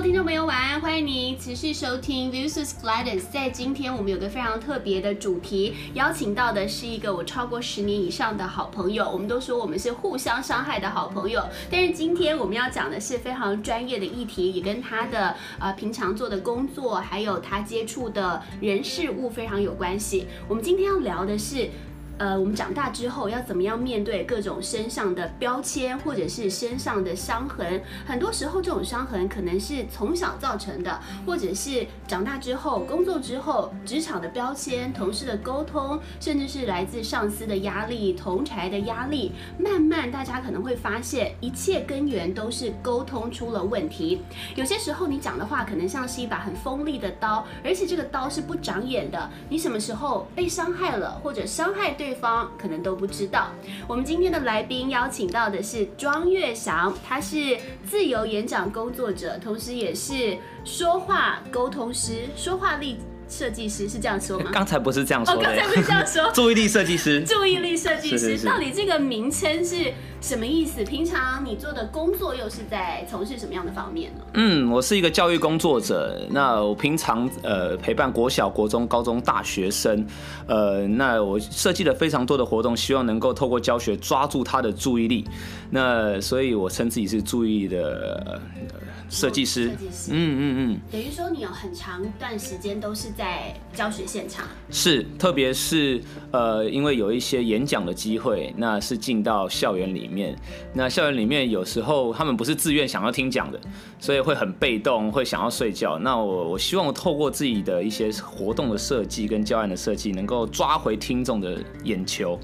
听众朋友，晚安！欢迎您持续收听 Viewers Glades。在今天，我们有个非常特别的主题，邀请到的是一个我超过十年以上的好朋友。我们都说我们是互相伤害的好朋友，但是今天我们要讲的是非常专业的议题，也跟他的呃平常做的工作，还有他接触的人事物非常有关系。我们今天要聊的是。呃，我们长大之后要怎么样面对各种身上的标签，或者是身上的伤痕？很多时候，这种伤痕可能是从小造成的，或者是长大之后、工作之后、职场的标签、同事的沟通，甚至是来自上司的压力、同侪的压力。慢慢，大家可能会发现，一切根源都是沟通出了问题。有些时候，你讲的话可能像是一把很锋利的刀，而且这个刀是不长眼的。你什么时候被伤害了，或者伤害对？对方可能都不知道。我们今天的来宾邀请到的是庄月祥，他是自由演讲工作者，同时也是说话沟通师、说话力设计师，是这样说吗？刚才不是这样说的。哦，刚才不是 这样说。注意力设计师。注意力设计师，是是是，到底这个名称是？什么意思？平常你做的工作又是在从事什么样的方面呢？嗯，我是一个教育工作者。那我平常呃陪伴国小、国中、高中大学生，呃，那我设计了非常多的活动，希望能够透过教学抓住他的注意力。那所以我称自己是注意力的设计师。设计师。嗯嗯嗯。等于说你有很长一段时间都是在教学现场。是，特别是呃，因为有一些演讲的机会，那是进到校园里。里面，那校园里面有时候他们不是自愿想要听讲的，所以会很被动，会想要睡觉。那我我希望透过自己的一些活动的设计跟教案的设计，能够抓回听众的眼球。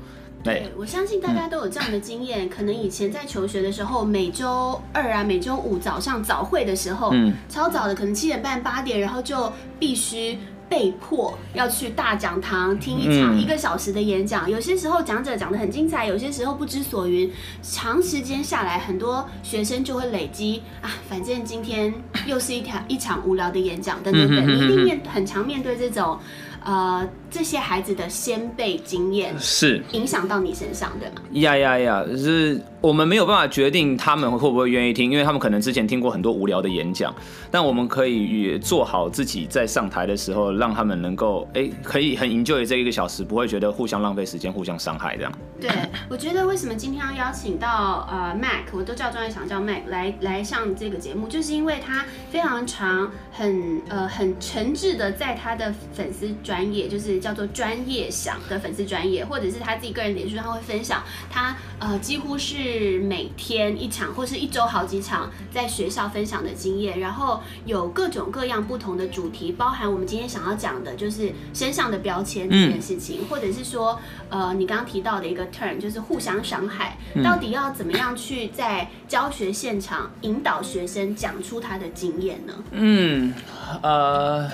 对，我相信大家都有这样的经验，嗯、可能以前在求学的时候，每周二啊、每周五早上早会的时候，嗯，超早的，可能七点半、八点，然后就必须。被迫要去大讲堂听一场一个小时的演讲，有些时候讲者讲得很精彩，有些时候不知所云。长时间下来，很多学生就会累积啊，反正今天又是一条一场无聊的演讲，等等等，你一定面很常面对这种。呃，这些孩子的先辈经验是影响到你身上，对吗？呀呀呀！就是我们没有办法决定他们会不会愿意听，因为他们可能之前听过很多无聊的演讲。但我们可以做好自己在上台的时候，让他们能够哎，可以很 enjoy 这一个小时，不会觉得互相浪费时间、互相伤害这样。对，我觉得为什么今天要邀请到呃 Mac，我都叫庄月祥叫 Mac 来来上这个节目，就是因为他非常长、很呃很诚挚的在他的粉丝专。专业就是叫做专业想的粉丝专业，或者是他自己个人脸书上会分享他呃几乎是每天一场或是一周好几场在学校分享的经验，然后有各种各样不同的主题，包含我们今天想要讲的就是身上的标签这件事情，嗯、或者是说呃你刚刚提到的一个 turn 就是互相伤害，到底要怎么样去在教学现场引导学生讲出他的经验呢？嗯，呃。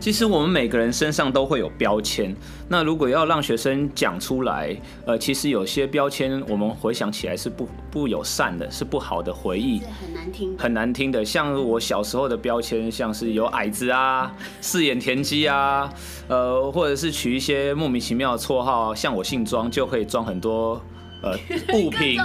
其实我们每个人身上都会有标签，那如果要让学生讲出来，呃，其实有些标签我们回想起来是不不友善的，是不好的回忆，很难听，很难听的。像我小时候的标签，像是有矮子啊、四眼田鸡啊，呃，或者是取一些莫名其妙的绰号，像我姓庄就可以装很多。呃，物品，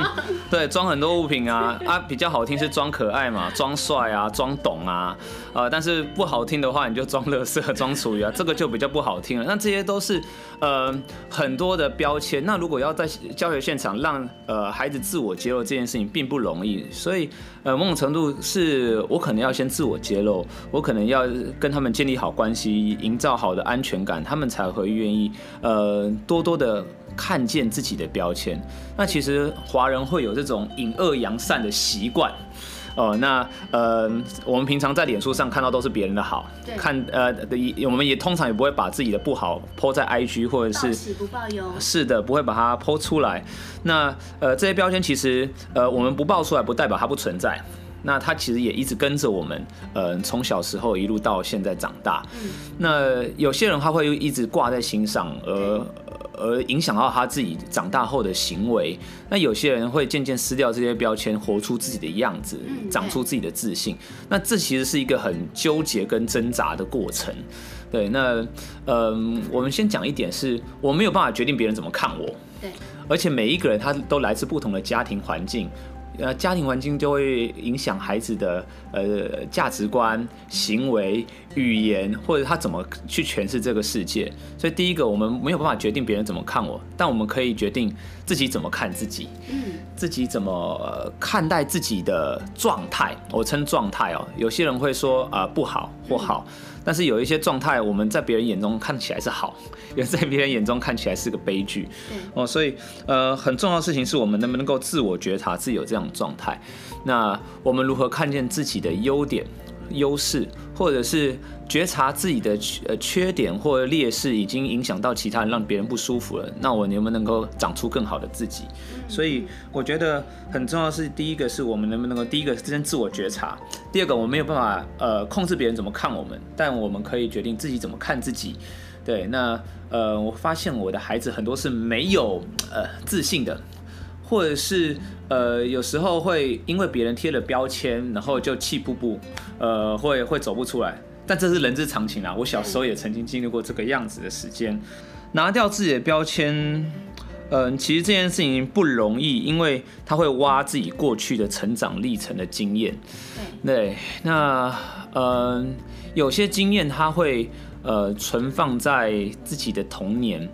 对，装很多物品啊啊，比较好听是装可爱嘛，装帅啊，装懂啊，呃，但是不好听的话，你就装乐色、装厨余啊，这个就比较不好听了。那这些都是呃很多的标签。那如果要在教学现场让呃孩子自我揭露这件事情，并不容易。所以呃某种程度是我可能要先自我揭露，我可能要跟他们建立好关系，营造好的安全感，他们才会愿意呃多多的。看见自己的标签，那其实华人会有这种隐恶扬善的习惯，哦、呃，那呃，我们平常在脸书上看到都是别人的好，看呃，我们也通常也不会把自己的不好 po 在 IG 或者是不报忧，是的，不会把它 po 出来。那呃，这些标签其实呃，我们不爆出来，不代表它不存在。那它其实也一直跟着我们，呃，从小时候一路到现在长大。嗯、那有些人他会一直挂在心上，而。而影响到他自己长大后的行为。那有些人会渐渐撕掉这些标签，活出自己的样子，长出自己的自信。那这其实是一个很纠结跟挣扎的过程。对，那嗯，我们先讲一点是，我没有办法决定别人怎么看我。对。而且每一个人他都来自不同的家庭环境。呃，家庭环境就会影响孩子的呃价值观、行为、语言，或者他怎么去诠释这个世界。所以第一个，我们没有办法决定别人怎么看我，但我们可以决定自己怎么看自己，自己怎么、呃、看待自己的状态。我称状态哦，有些人会说啊、呃、不好或好。但是有一些状态，我们在别人眼中看起来是好，也在别人眼中看起来是个悲剧。哦，所以呃，很重要的事情是我们能不能够自我觉察自己有这样的状态。那我们如何看见自己的优点、优势，或者是觉察自己的呃缺点或者劣势已经影响到其他人，让别人不舒服了？那我能不能够长出更好的自己？所以我觉得很重要的是，第一个是我们能不能够第一个先自我觉察，第二个我没有办法呃控制别人怎么看我们，但我们可以决定自己怎么看自己。对，那呃我发现我的孩子很多是没有呃自信的，或者是呃有时候会因为别人贴了标签，然后就气不不，呃会会走不出来。但这是人之常情啊，我小时候也曾经经历过这个样子的时间，拿掉自己的标签。嗯，其实这件事情不容易，因为他会挖自己过去的成长历程的经验。对，那嗯，有些经验他会呃存放在自己的童年，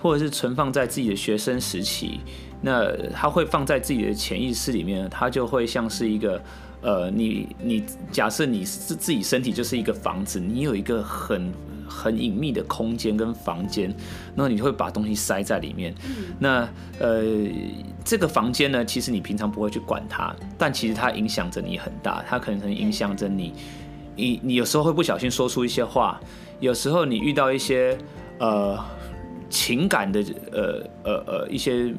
或者是存放在自己的学生时期。那他会放在自己的潜意识里面，他就会像是一个呃，你你假设你是自己身体就是一个房子，你有一个很。很隐秘的空间跟房间，然后你会把东西塞在里面。那呃，这个房间呢，其实你平常不会去管它，但其实它影响着你很大。它可能影响着你，你你有时候会不小心说出一些话，有时候你遇到一些呃情感的呃呃呃一些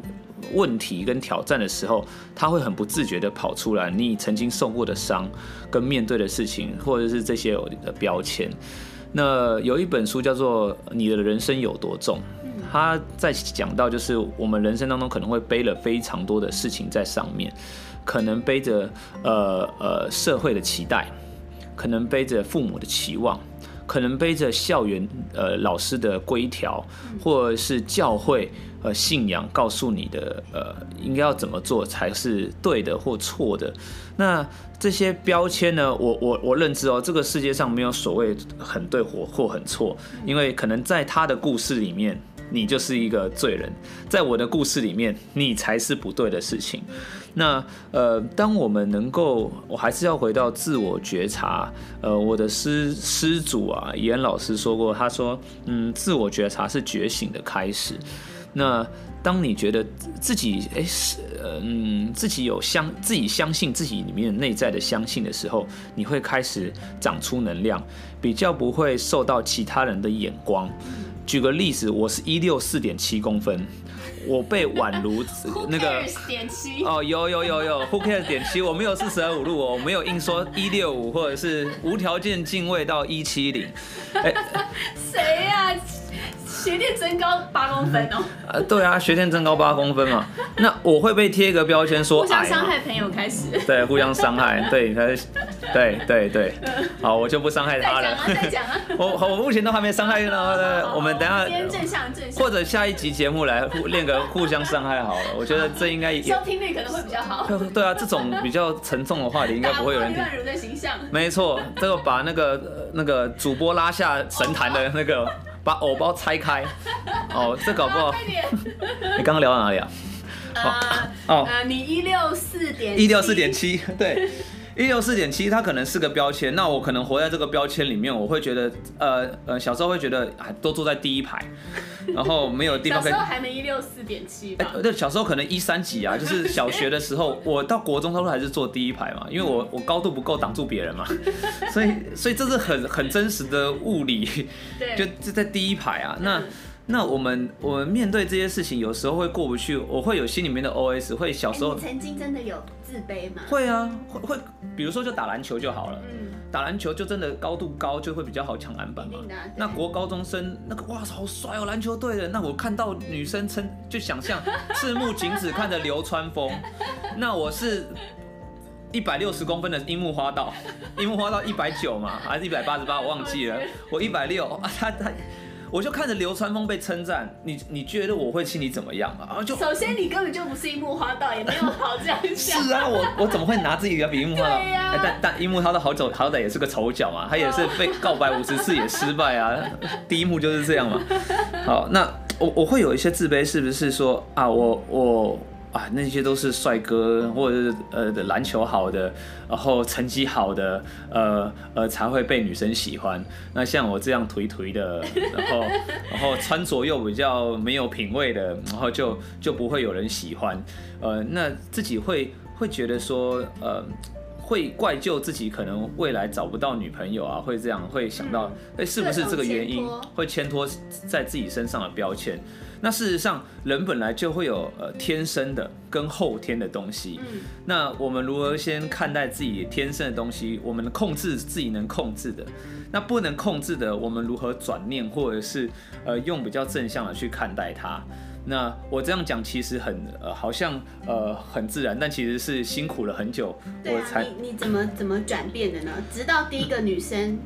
问题跟挑战的时候，他会很不自觉的跑出来。你曾经受过的伤跟面对的事情，或者是这些的标签。那有一本书叫做《你的人生有多重》，他在讲到就是我们人生当中可能会背了非常多的事情在上面，可能背着呃呃社会的期待，可能背着父母的期望，可能背着校园呃老师的规条，或者是教会呃信仰告诉你的呃应该要怎么做才是对的或错的，那。这些标签呢，我我我认知哦，这个世界上没有所谓很对或或很错，因为可能在他的故事里面，你就是一个罪人，在我的故事里面，你才是不对的事情。那呃，当我们能够，我还是要回到自我觉察。呃，我的师师祖啊，严老师说过，他说，嗯，自我觉察是觉醒的开始。那当你觉得自己哎是嗯自己有相自己相信自己里面内在的相信的时候，你会开始长出能量，比较不会受到其他人的眼光。举个例子，我是一六四点七公分，我被宛如 那个点七哦有有有有 Who cares 点七，我没有四舍五入哦，我没有硬说一六五或者是无条件敬畏到一七零。哎，谁呀？学店增高八公分哦！呃，对啊，鞋垫增高八公分嘛。那我会被贴一个标签说，互相伤害朋友开始。对，互相伤害，对，他，对对对。好，我就不伤害他了。再讲啊，再讲啊。我我目前都还没伤害呢。我们等下。先正向正向。或者下一集节目来练个互相伤害好了。我觉得这应该收听率可能会比较好。对啊，这种比较沉重的话题应该不会有人听。没错，这个把那个那个主播拉下神坛的那个。把藕包拆开，哦，这搞不好。你刚刚聊到哪里啊？啊哦，呃，你一六四点一六四点七，对。一六四点七，它可能是个标签。那我可能活在这个标签里面，我会觉得，呃呃，小时候会觉得还都坐在第一排，然后没有地方可以。小时候还没一六四点七吧？对，小时候可能一三几啊，就是小学的时候，我到国中，他说还是坐第一排嘛，因为我我高度不够挡住别人嘛，所以所以这是很很真实的物理，就就在第一排啊，那。那我们我们面对这些事情，有时候会过不去，我会有心里面的 OS，会小时候。欸、曾经真的有自卑吗？会啊，会会，比如说就打篮球就好了，嗯，打篮球就真的高度高，就会比较好抢篮板嘛。那国高中生那个哇，好帅哦，篮球队的。那我看到女生称，就想象 赤木晴子看着流川枫，那我是一百六十公分的樱木花道，樱木花道一百九嘛，还是一百八十八，我忘记了，我一百六啊，他他。我就看着流川枫被称赞，你你觉得我会心里怎么样啊？啊，就首先你根本就不是樱木花道，也没有好这样想。是啊，我我怎么会拿自己比樱木花道？对呀、欸。但但樱木花道好走好歹也是个丑角嘛，他也是被告白五十次也失败啊，第一幕就是这样嘛。好，那我我会有一些自卑，是不是说啊，我我。啊，那些都是帅哥，或者是呃篮球好的，然后成绩好的，呃呃才会被女生喜欢。那像我这样颓颓的，然后然后穿着又比较没有品味的，然后就就不会有人喜欢。呃，那自己会会觉得说，呃，会怪疚自己可能未来找不到女朋友啊，会这样会想到，哎、嗯，是不是这个原因会牵拖在自己身上的标签？那事实上，人本来就会有呃天生的跟后天的东西。嗯，那我们如何先看待自己天生的东西？我们控制自己能控制的，那不能控制的，我们如何转念，或者是呃用比较正向的去看待它？那我这样讲其实很呃好像呃很自然，但其实是辛苦了很久，我才。你你怎么怎么转变的呢？直到第一个女生。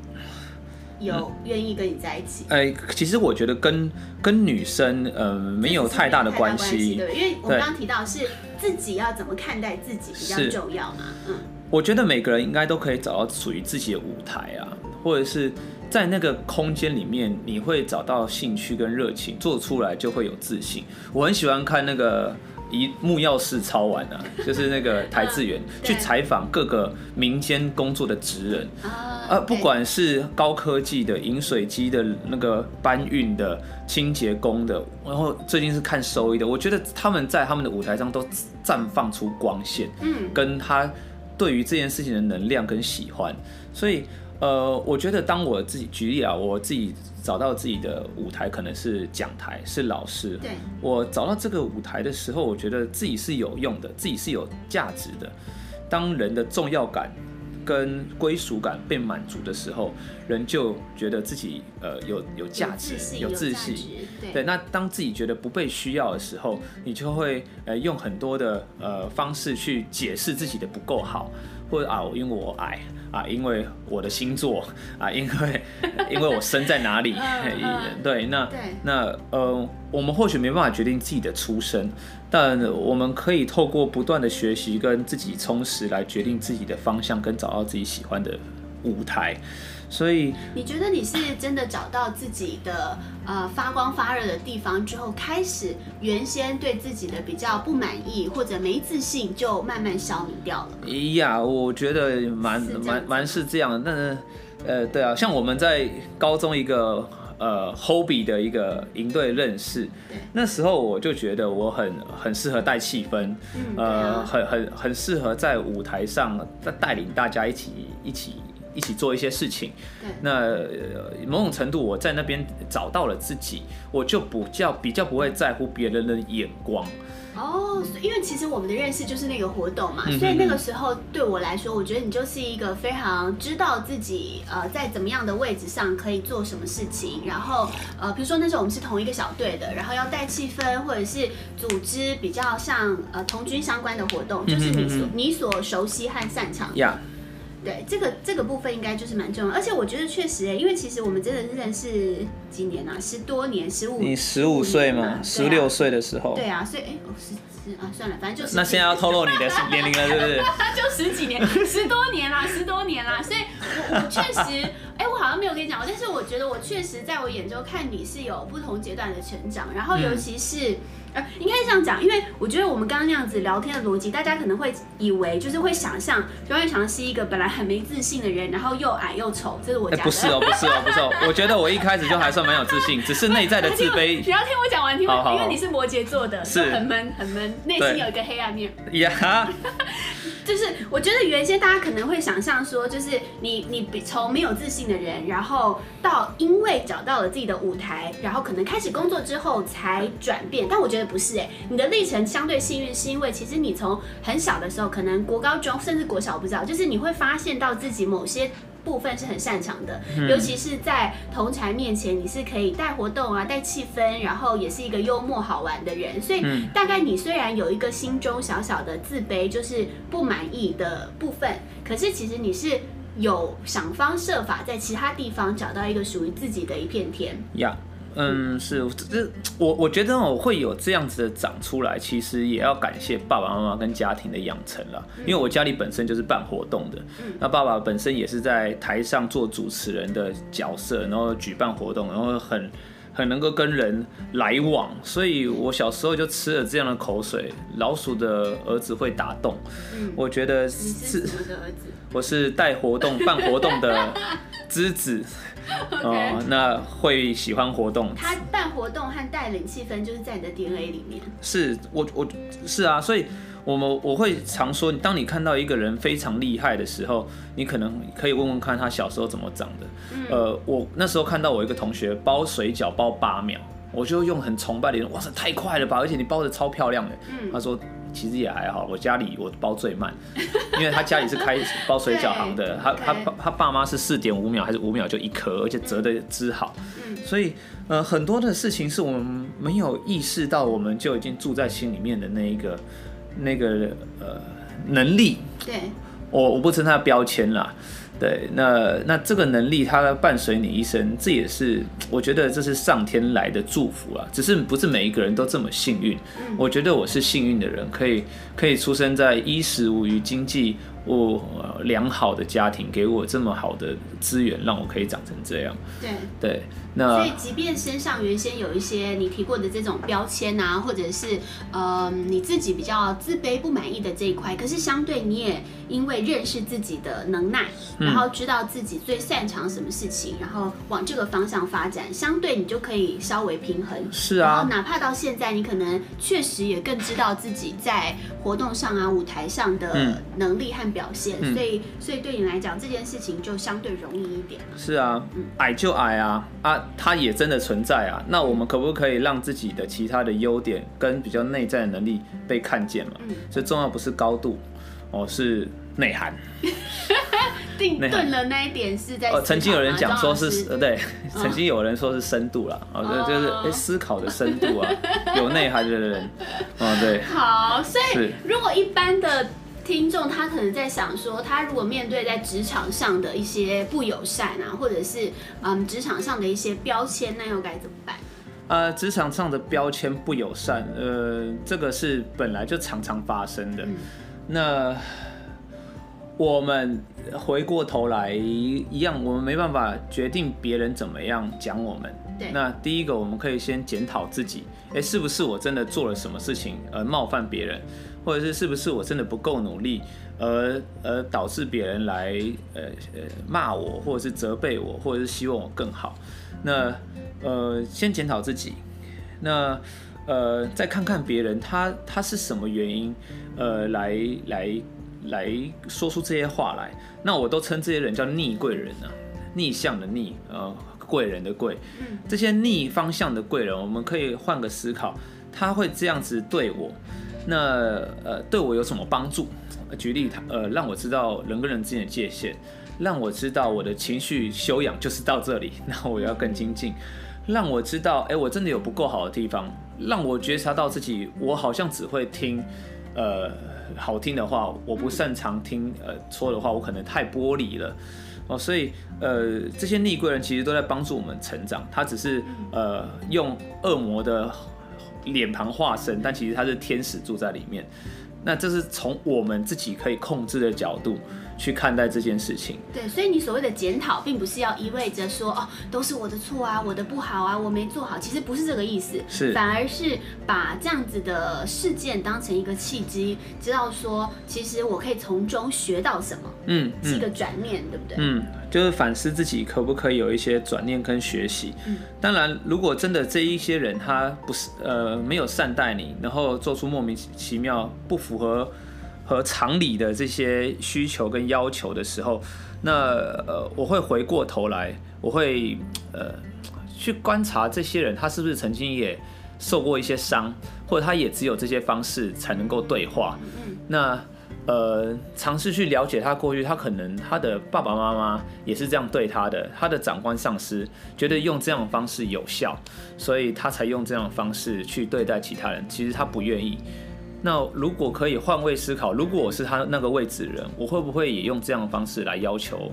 有愿意跟你在一起？哎、嗯欸，其实我觉得跟跟女生呃没有太大的关系，对，因为我刚刚提到是自己要怎么看待自己比较重要嘛。嗯，我觉得每个人应该都可以找到属于自己的舞台啊，或者是在那个空间里面，你会找到兴趣跟热情，做出来就会有自信。我很喜欢看那个。一木曜4超完啊，就是那个邰智源去采访各个民间工作的职人。啊，不管是高科技的饮水机的那个搬运的清洁工的，然后最近是看收益的，我觉得他们在他们的舞台上都绽放出光线，嗯，跟他对于这件事情的能量跟喜欢，所以。呃，我觉得当我自己举例啊，我自己找到自己的舞台，可能是讲台，是老师。对，我找到这个舞台的时候，我觉得自己是有用的，自己是有价值的。当人的重要感跟归属感被满足的时候，人就觉得自己呃有有价值，有自信。对，对，那当自己觉得不被需要的时候，你就会呃用很多的呃方式去解释自己的不够好，或者啊，因为我矮。啊，因为我的星座 啊，因为 因为我生在哪里，对，那对那呃，我们或许没办法决定自己的出身，但我们可以透过不断的学习跟自己充实来决定自己的方向，跟找到自己喜欢的舞台。所以你觉得你是真的找到自己的呃发光发热的地方之后，开始原先对自己的比较不满意或者没自信，就慢慢消弭掉了？呀，我觉得蛮蛮蛮是这样的。但是呃，对啊，像我们在高中一个呃 hobby 的一个营队认识，那时候我就觉得我很很适合带气氛，嗯、呃，很很很适合在舞台上带带领大家一起一起。一起做一些事情，那某种程度我在那边找到了自己，我就比较比较不会在乎别人的眼光。哦，因为其实我们的认识就是那个活动嘛，所以那个时候对我来说，我觉得你就是一个非常知道自己呃在怎么样的位置上可以做什么事情，然后呃比如说那时候我们是同一个小队的，然后要带气氛或者是组织比较像呃童军相关的活动，就是你所你所熟悉和擅长的。Yeah. 对，这个这个部分应该就是蛮重要，而且我觉得确实欸，因为其实我们真的是认识几年啊，十多年，十五，你十五岁吗？十六岁的时候。对啊，所以哎，哦，十十啊，算了，反正就是。那现在要透露你的 年龄了，是不是？就十几年，十多年啦，十多年啦，所以我我确实，哎，我好像没有跟你讲过，但是我觉得我确实在我眼中看你是有不同阶段的成长，然后尤其是。嗯呃，应该是这样讲，因为我觉得我们刚刚那样子聊天的逻辑，大家可能会以为就是会想象庄月翔是一个本来很没自信的人，然后又矮又丑，这是我讲的。欸，不是哦，不是哦，不是哦。我觉得我一开始就还算蛮 有自信，只是内在的自卑。你要听我讲完，听我，好好好，因为你是摩羯座的，是很闷很闷，内心有一个黑暗面。呀。就是我觉得原先大家可能会想象说，就是你你比从没有自信的人，然后到因为找到了自己的舞台，然后可能开始工作之后才转变。但我觉得不是哎，你的历程相对幸运，是因为其实你从很小的时候，可能国高中甚至国小不知道，就是你会发现到自己某些。部分是很擅长的，尤其是在同才面前，你是可以带活动啊、带气氛，然后也是一个幽默好玩的人。所以大概你虽然有一个心中小小的自卑，就是不满意的部分，可是其实你是有想方设法在其他地方找到一个属于自己的一片天。呀，嗯，是这我我觉得我会有这样子的长出来，其实也要感谢爸爸妈妈跟家庭的养成了。因为我家里本身就是办活动的，那爸爸本身也是在台上做主持人的角色，然后举办活动，然后很很能够跟人来往，所以我小时候就吃了这样的口水。老鼠的儿子会打洞，我觉得是我是带活动 办活动的之子。哦、那会喜欢活动。他办活动和带领气氛，就是在你的 DNA 里面。是我，我是啊，所以我们我会常说，当你看到一个人非常厉害的时候，你可能可以问问看他小时候怎么长的。嗯、呃，我那时候看到我一个同学包水饺包八秒，我就用很崇拜的眼哇塞，太快了吧！而且你包的超漂亮的。嗯，他说。其实也还好，我家里我包最慢，因为他家里是开包水饺行的，他他他爸妈是四点五秒还是五秒就一颗，而且折的织好，所以呃很多的事情是我们没有意识到，我们就已经住在心里面的那一个那个呃能力，对，我我不称它标签啦。对，那那这个能力它伴随你一生，这也是我觉得这是上天来的祝福啊。只是不是每一个人都这么幸运。我觉得我是幸运的人，可以可以出生在衣食无余、经济我良好的家庭，给我这么好的资源，让我可以长成这样。对对。那所以，即便身上原先有一些你提过的这种标签啊，或者是呃你自己比较自卑不满意的这一块，可是相对你也因为认识自己的能耐，然后知道自己最擅长什么事情，然后往这个方向发展，相对你就可以稍微平衡。是啊。然后哪怕到现在，你可能确实也更知道自己在活动上啊、舞台上的能力和表现，嗯、所以所以对你来讲这件事情就相对容易一点。是啊，嗯、矮就矮啊啊。它也真的存在啊，那我们可不可以让自己的其他的优点跟比较内在的能力被看见嘛？所以重要不是高度，哦，是内涵。定顿了那一点是在。曾经有人讲说是，呃，对，曾经有人说是深度啦，哦，就是哎，思考的深度啊，有内涵的人，哦，对。好，所以如果一般的。听众他可能在想说，他如果面对在职场上的一些不友善啊，或者是嗯职场上的一些标签，那又该怎么办？呃，职场上的标签不友善，呃，这个是本来就常常发生的。嗯、那我们回过头来一样，我们没办法决定别人怎么样讲我们。对。那第一个，我们可以先检讨自己，哎，是不是我真的做了什么事情而冒犯别人？或者是是不是我真的不够努力，而而导致别人来呃呃骂我，或者是责备我，或者是希望我更好？那呃先检讨自己，那呃再看看别人他他是什么原因呃来来来说出这些话来？那我都称这些人叫逆贵人啊，逆向的逆呃贵人的贵，这些逆方向的贵人，我们可以换个思考，他会这样子对我。那呃，对我有什么帮助？举例，他呃，让我知道人跟人之间的界限，让我知道我的情绪修养就是到这里，那我要更精进。让我知道，哎，我真的有不够好的地方，让我觉察到自己，我好像只会听呃好听的话，我不擅长听呃说的话，我可能太玻璃了哦。所以呃，这些逆贵人其实都在帮助我们成长，他只是呃用恶魔的。脸庞化身，但其实他是天使住在里面。那这是从我们自己可以控制的角度去看待这件事情。对，所以你所谓的检讨，并不是要意味着说哦，都是我的错啊，我的不好啊，我没做好。其实不是这个意思，是反而是把这样子的事件当成一个契机，知道说其实我可以从中学到什么。嗯，嗯是一个转念，对不对？嗯。就是反思自己可不可以有一些转念跟学习。嗯当然，如果真的这一些人他不是呃没有善待你，然后做出莫名其妙不符合和常理的这些需求跟要求的时候，那呃我会回过头来，我会呃去观察这些人他是不是曾经也受过一些伤，或者他也只有这些方式才能够对话。那。呃，尝试去了解他过去，他可能他的爸爸妈妈也是这样对他的，他的长官上司觉得用这样的方式有效，所以他才用这样的方式去对待其他人。其实他不愿意。那如果可以换位思考，如果我是他那个位置的人，我会不会也用这样的方式来要求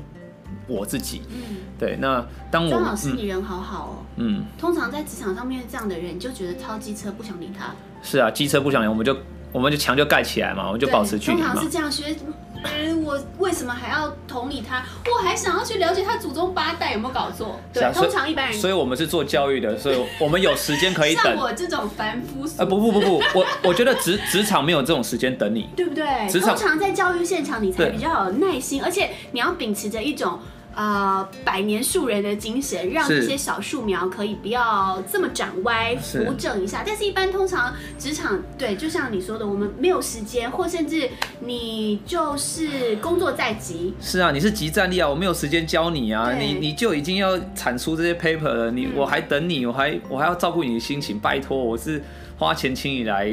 我自己。嗯，对。那当我张老师，你人好好哦。嗯。通常在职场上面这样的人，你就觉得超机车，不想理他。是啊，机车不想理，我们就我们就墙就盖起来嘛，我们就保持距离嘛。通常是这样学。嗯，我为什么还要同理他？我还想要去了解他祖宗八代有没有搞错？对，啊、通常一般人所。以我们是做教育的，所以我们有时间可以等。像我这种凡夫俗。啊不不不不，我我觉得职职场没有这种时间等你，对不对？职场通常在教育现场，你才比较有耐心，而且你要秉持着一种。呃，百年树人的精神，让这些小树苗可以不要这么长歪，扶正一下。但是，一般通常职场，对，就像你说的，我们没有时间，或甚至你就是工作在即。是啊，你是即战力啊，我没有时间教你啊，你你就已经要产出这些 paper 了，你、嗯、我还等你，我还我还要照顾你的心情，拜托，我是花钱请你来，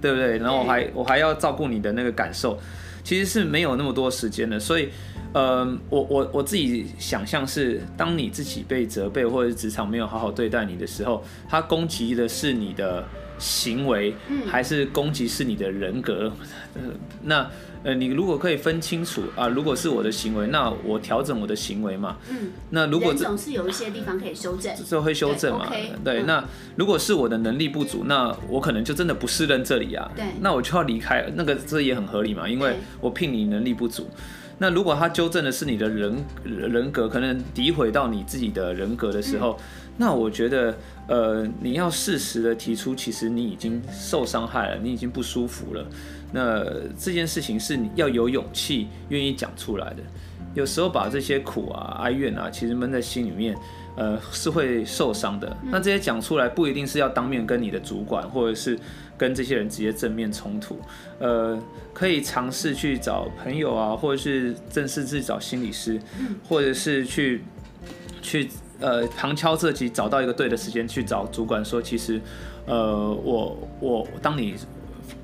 对不对？然后我还我还要照顾你的那个感受，其实是没有那么多时间的，所以。嗯，我我我自己想象是，当你自己被责备或者职场没有好好对待你的时候，他攻击的是你的行为，还是攻击是你的人格？那呃，你如果可以分清楚啊，如果是我的行为，那我调整我的行为嘛。嗯，那如果总是有一些地方可以修正，就会修正嘛。对，对嗯、那如果是我的能力不足，那我可能就真的不适任这里啊。对，那我就要离开。那个这也很合理嘛，因为我聘你能力不足。那如果他纠正的是你的人人格，可能诋毁到你自己的人格的时候，嗯、那我觉得，呃，你要适时的提出，其实你已经受伤害了，你已经不舒服了。那这件事情是你要有勇气愿意讲出来的。有时候把这些苦啊、哀怨啊，其实闷在心里面，呃，是会受伤的。那这些讲出来，不一定是要当面跟你的主管，或者是。跟这些人直接正面冲突，呃，可以尝试去找朋友啊，或者是正式自己找心理师，或者是去去呃旁敲侧击找到一个对的时间去找主管说，其实，呃，我我当你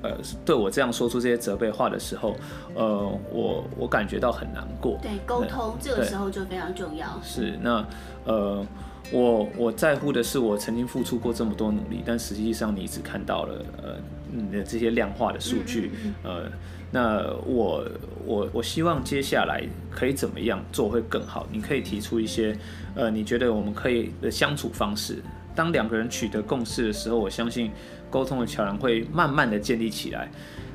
呃对我这样说出这些责备话的时候，呃，我我感觉到很难过。对，沟通这个时候就非常重要。是，那呃。我我在乎的是我曾经付出过这么多努力，但实际上你只看到了呃你的这些量化的数据，呃，那我我我希望接下来可以怎么样做会更好？你可以提出一些呃你觉得我们可以的相处方式。当两个人取得共识的时候，我相信沟通的桥梁会慢慢的建立起来。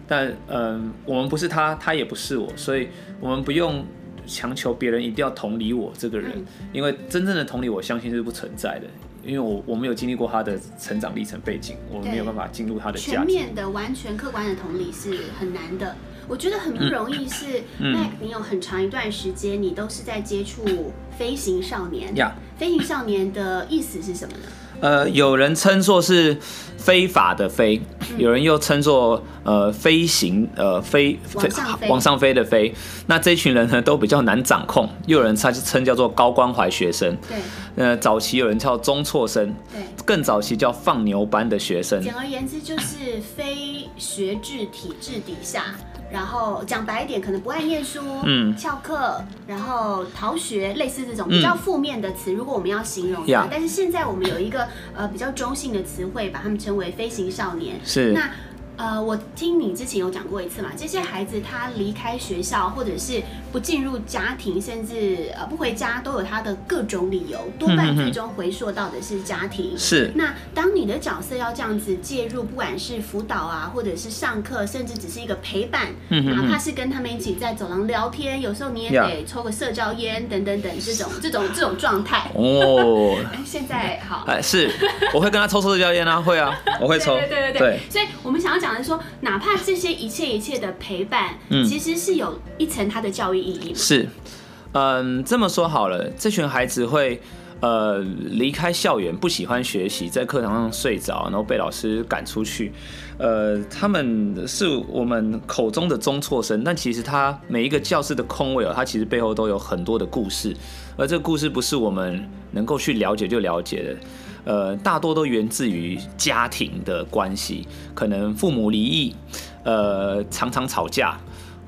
但嗯、呃，我们不是他，他也不是我，所以我们不用。强求别人一定要同理我这个人，因为真正的同理，我相信是不存在的。因为我我没有经历过他的成长历程背景，我没有办法进入他的。全面的、完全客观的同理是很难的。我觉得很不容易是，是、嗯、Mac，你有很长一段时间，你都是在接触飞行少年。呀、飞行少年的意思是什么呢？呃，有人称作是非法的飞，有人又称作呃飞行呃飞飞往上飞的飞。那这群人呢都比较难掌控，又有人他称叫做高关怀学生。对，呃，早期有人叫中辍生，对，更早期叫放牛班的学生。简而言之，就是非学制体制底下。然后讲白一点，可能不爱念书，嗯，翘课，然后逃学，类似这种比较负面的词，嗯，如果我们要形容它，但是现在我们有一个呃比较中性的词汇，把他们称为飞行少年。是那。呃，我听你之前有讲过一次嘛，这些孩子他离开学校，或者是不进入家庭，甚至呃不回家，都有他的各种理由，多半最终回溯到的是家庭。是。那当你的角色要这样子介入，不管是辅导啊，或者是上课，甚至只是一个陪伴，哪怕是跟他们一起在走廊聊天，有时候你也得抽个社交烟等等等这种这种这种状态。哦。现在好。哎，是，我会跟他抽社交烟啊，会啊，我会抽。对对对对。对。所以我们想要讲的。说，哪怕这些一切一切的陪伴，嗯，其实是有一层它的教育意义。是，嗯，这么说好了，这群孩子会呃离开校园，不喜欢学习，在课堂上睡着，然后被老师赶出去。呃，他们是我们口中的中辍生，但其实他每一个教室的空位哦，他其实背后都有很多的故事，而这个故事不是我们能够去了解就了解的。呃，大多都源自于家庭的关系，可能父母离异，呃，常常吵架，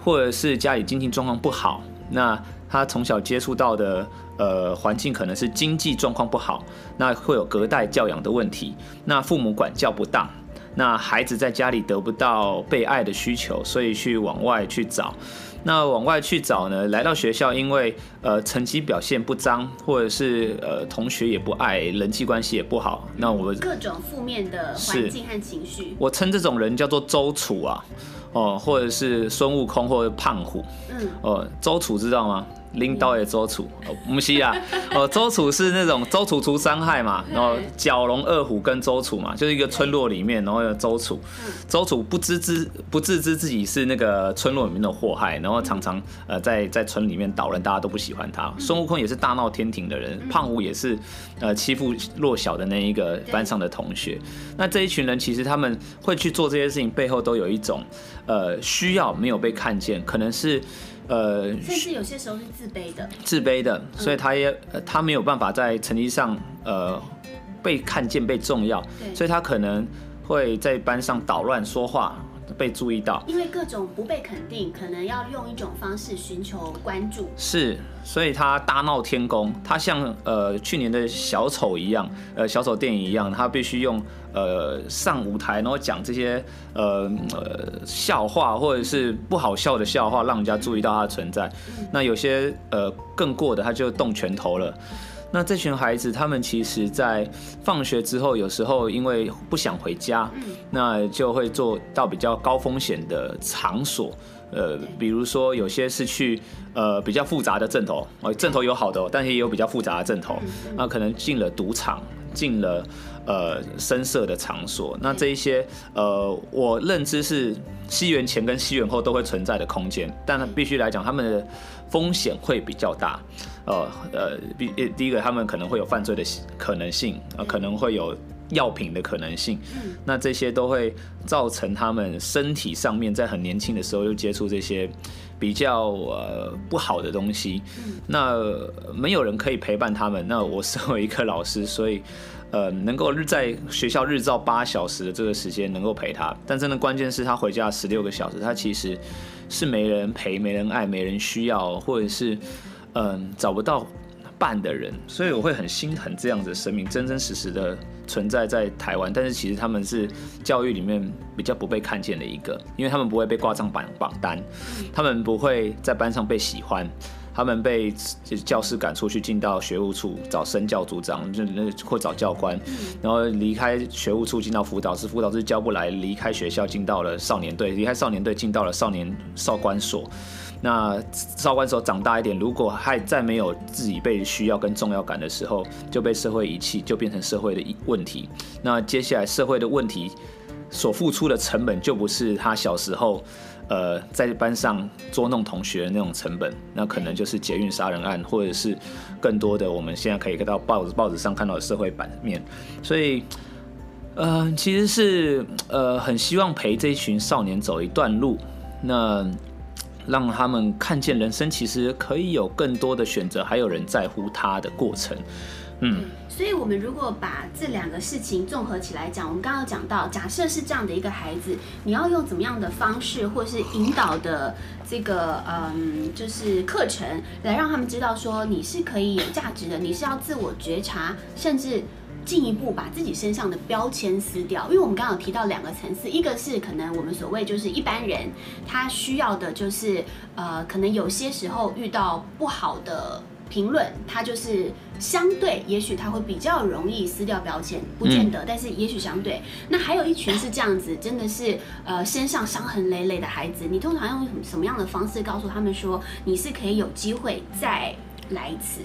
或者是家里经济状况不好。那他从小接触到的呃环境可能是经济状况不好，那会有隔代教养的问题。那父母管教不当，那孩子在家里得不到被爱的需求，所以去往外去找。那往外去找呢，来到学校，因为呃成绩表现不彰，或者是呃同学也不爱，人际关系也不好，那我各种负面的环境和情绪，我称这种人叫做周楚啊，哦，或者是孙悟空或者胖虎，嗯，哦，周楚知道吗？拎刀也周处，不是啊，哦，周楚是那种周楚除三害嘛，然后蛟龙二虎跟周楚嘛，就是一个村落里面，然后有周楚，周楚不知知不自知自己是那个村落里面的祸害，然后常常呃在在村里面捣乱，大家都不喜欢他。孙悟空也是大闹天庭的人，胖虎也是呃欺负弱小的那一个班上的同学。那这一群人其实他们会去做这些事情，背后都有一种呃需要没有被看见，可能是。呃，甚至有些时候是自卑的，自卑的，所以他也、呃、他没有办法在成绩上呃被看见、被重要，所以他可能会在班上捣乱说话。被注意到，因为各种不被肯定，可能要用一种方式寻求关注。是，所以他大闹天宫，他像呃去年的小丑一样，呃小丑电影一样，他必须用呃上舞台，然后讲这些呃呃笑话或者是不好笑的笑话，让人家注意到他的存在。嗯、那有些呃更过的，他就动拳头了。那这群孩子，他们其实，在放学之后，有时候因为不想回家，那就会做到比较高风险的场所，呃，比如说有些是去呃比较复杂的阵头，哦，阵头有好的，但是也有比较复杂的阵头，那可能进了赌场，进了呃声色的场所，那这一些呃，我认知是西元前跟西元后都会存在的空间，但必须来讲，他们的风险会比较大。呃呃，第第一个，他们可能会有犯罪的可能性，呃，可能会有药品的可能性，那这些都会造成他们身体上面在很年轻的时候就接触这些比较呃不好的东西，那没有人可以陪伴他们。那我身为一个老师，所以呃，能够日在学校日照八小时的这个时间能够陪他，但真的关键是他回家十六个小时，他其实是没人陪、没人爱、没人需要，或者是。嗯，找不到伴的人，所以我会很心疼这样子的生命真真实实的存在在台湾。但是其实他们是教育里面比较不被看见的一个，因为他们不会被挂上榜榜单，他们不会在班上被喜欢，他们被教师赶出去，进到学务处找生教组长，就那或找教官，然后离开学务处进到辅导室，辅导室教不来，离开学校进到了少年队，离开少年队进到了少年少管所。那少管所长大一点，如果还在没有自己被需要跟重要感的时候，就被社会遗弃，就变成社会的问题。那接下来社会的问题所付出的成本，就不是他小时候，呃，在班上捉弄同学的那种成本，那可能就是捷运杀人案，或者是更多的我们现在可以看到报纸报纸上看到的社会版面。所以，呃，其实是呃很希望陪这一群少年走一段路。那。让他们看见人生其实可以有更多的选择，还有人在乎他的过程。嗯，所以，我们如果把这两个事情综合起来讲，我们刚刚讲到，假设是这样的一个孩子，你要用怎么样的方式，或是引导的这个嗯，就是课程，来让他们知道说你是可以有价值的，你是要自我觉察，甚至。进一步把自己身上的标签撕掉，因为我们刚刚有提到两个层次，一个是可能我们所谓就是一般人，他需要的就是呃，可能有些时候遇到不好的评论，他就是相对，也许他会比较容易撕掉标签，不见得，但是也许相对。那还有一群是这样子，真的是呃身上伤痕累累的孩子，你通常用什么样的方式告诉他们说你是可以有机会再来一次？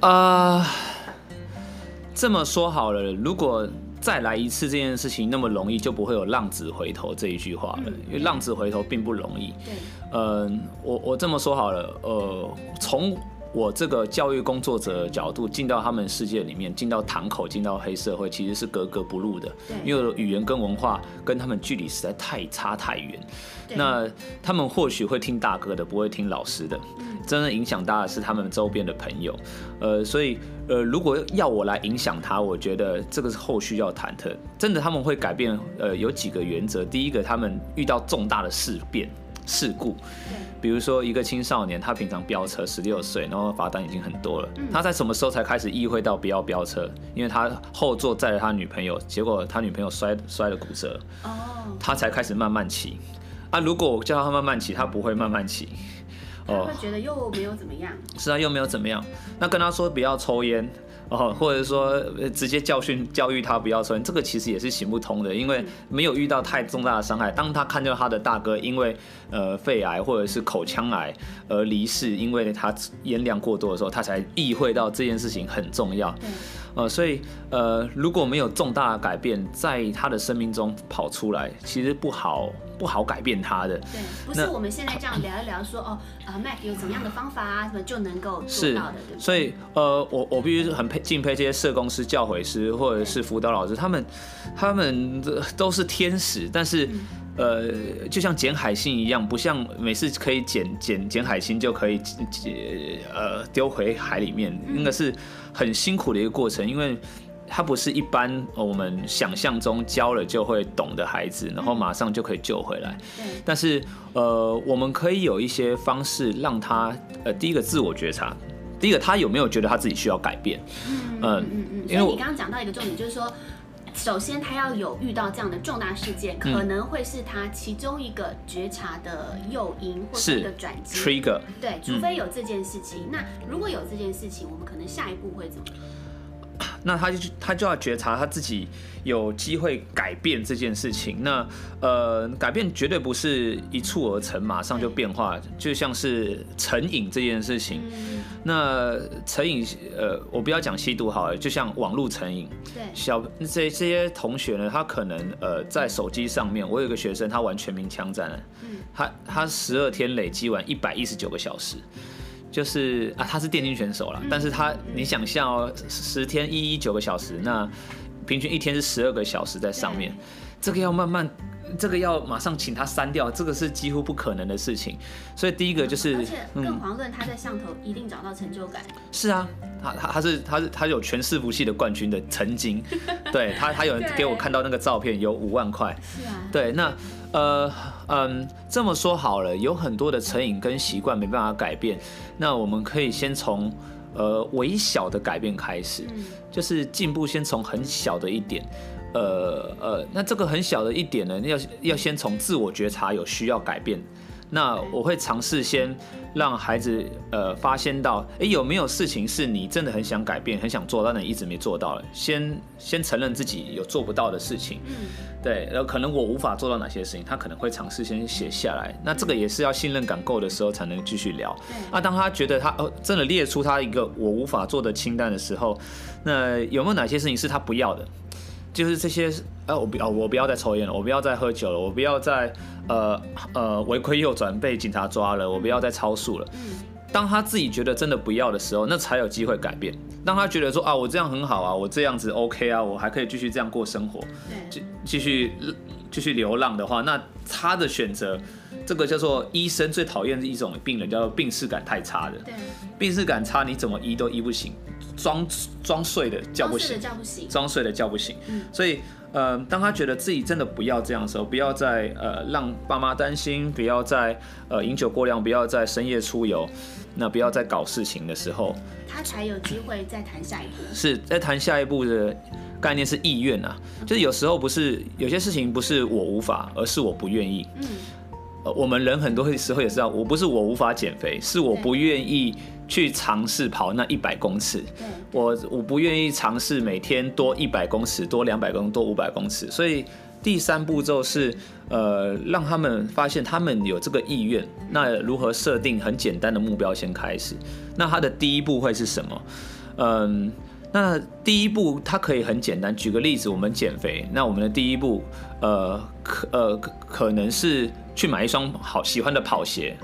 啊、uh。这么说好了，如果再来一次这件事情那么容易，就不会有浪子回头这一句话了。因为浪子回头并不容易。对，嗯，我我这么说好了，呃，从我这个教育工作者的角度进到他们世界里面，进到堂口，进到黑社会，其实是格格不入的。因为语言跟文化跟他们距离实在太差太远。那他们或许会听大哥的，不会听老师的。真的影响大的是他们周边的朋友，呃，所以呃，如果要我来影响他，我觉得这个是后续要忐忑。真的他们会改变，呃，有几个原则。第一个，他们遇到重大的事变事故，比如说一个青少年，他平常飙车，十六岁，然后罚单已经很多了，他在什么时候才开始意会到不要飙车？因为他后座载了他女朋友，结果他女朋友摔摔了骨折，他才开始慢慢骑。啊，如果我叫他慢慢骑，他不会慢慢骑。哦，会觉得又没有怎么样。是啊，又没有怎么样。那跟他说不要抽烟。哦，或者说直接教训教育他不要抽烟，这个其实也是行不通的，因为没有遇到太重大的伤害。当他看到他的大哥因为呃肺癌或者是口腔癌而离世，因为他烟量过多的时候，他才意会到这件事情很重要。呃，所以呃，如果没有重大的改变在他的生命中跑出来，其实不好不好改变他的。对，不是我们现在这样聊一聊说哦，呃，Mac 有怎么样的方法啊，什么就能够做到的，对不对？所以呃，我我必须很佩敬佩这些社工师、教诲师或者是辅导老师，他们他们都是天使，但是。嗯呃，就像捡海星一样，不像每次可以捡捡捡海星就可以呃丢回海里面，应该是很辛苦的一个过程，因为他不是一般我们想象中教了就会懂的孩子，然后马上就可以救回来。但是呃，我们可以有一些方式让他呃，第一个自我觉察，第一个他有没有觉得他自己需要改变？嗯嗯嗯嗯。因为你刚刚讲到一个重点，就是说。首先，他要有遇到这样的重大事件，可能会是他其中一个觉察的诱因或是一个转机。Trigger。对，除非有这件事情。嗯。那如果有这件事情，我们可能下一步会怎么？那他就他就要觉察他自己有机会改变这件事情。那呃，改变绝对不是一蹴而成，马上就变化。就像是成瘾这件事情。嗯、那成瘾，呃，我不要讲吸毒好了，就像网络成瘾。对。小这这些同学呢，他可能呃在手机上面，我有个学生，他玩全民枪战。他他十二天累积完一百一十九个小时。就是啊，他是电竞选手啦，但是他你想象哦，十天一一九个小时，那平均一天是十二个小时在上面，这个要慢慢，这个要马上请他删掉，这个是几乎不可能的事情。所以第一个就是，而且更遑论他在上头一定找到成就感。是啊，他他他是他是他有全伺服器的冠军的曾经，对他他有人给我看到那个照片，有五万块。是啊，对那。呃嗯，这么说好了，有很多的成瘾跟习惯没办法改变，那我们可以先从呃微小的改变开始，就是进步先从很小的一点，呃呃，那这个很小的一点呢，要要先从自我觉察有需要改变。那我会尝试先让孩子呃发现到，哎，有没有事情是你真的很想改变、很想做，但你一直没做到了？先先承认自己有做不到的事情，嗯，对，然后可能我无法做到哪些事情，他可能会尝试先写下来。那这个也是要信任感够的时候才能继续聊。那当他觉得他哦真的列出他一个我无法做的清单的时候，那有没有哪些事情是他不要的？就是这些，呃，我不要，我不要再抽烟了，我不要再喝酒了，我不要再，呃呃，违规右转被警察抓了，我不要再超速了。当他自己觉得真的不要的时候，那才有机会改变。当他觉得说啊，我这样很好啊，我这样子 OK 啊，我还可以继续这样过生活，继继续继续流浪的话，那他的选择，这个叫做医生最讨厌的一种病人，叫做病视感太差的。对，病视感差，你怎么医都医不醒。装装睡的叫不醒，装睡的叫不醒。嗯，所以呃，当他觉得自己真的不要这样的时候，不要再呃让爸妈担心，不要再呃饮酒过量，不要再深夜出游，那不要再搞事情的时候，他才有机会再谈下一步。是在谈下一步的概念是意愿啊，就是有时候不是有些事情不是我无法，而是我不愿意。嗯，呃，我们人很多时候也知道，我不是我无法减肥，是我不愿意。去尝试跑那一百公尺，我我不愿意尝试每天多一百公尺，多两百公多五百公尺，所以第三步骤是呃让他们发现他们有这个意愿，那如何设定很简单的目标先开始？那他的第一步会是什么？嗯，那第一步它可以很简单，举个例子，我们减肥，那我们的第一步呃可呃可能是去买一双好喜欢的跑鞋。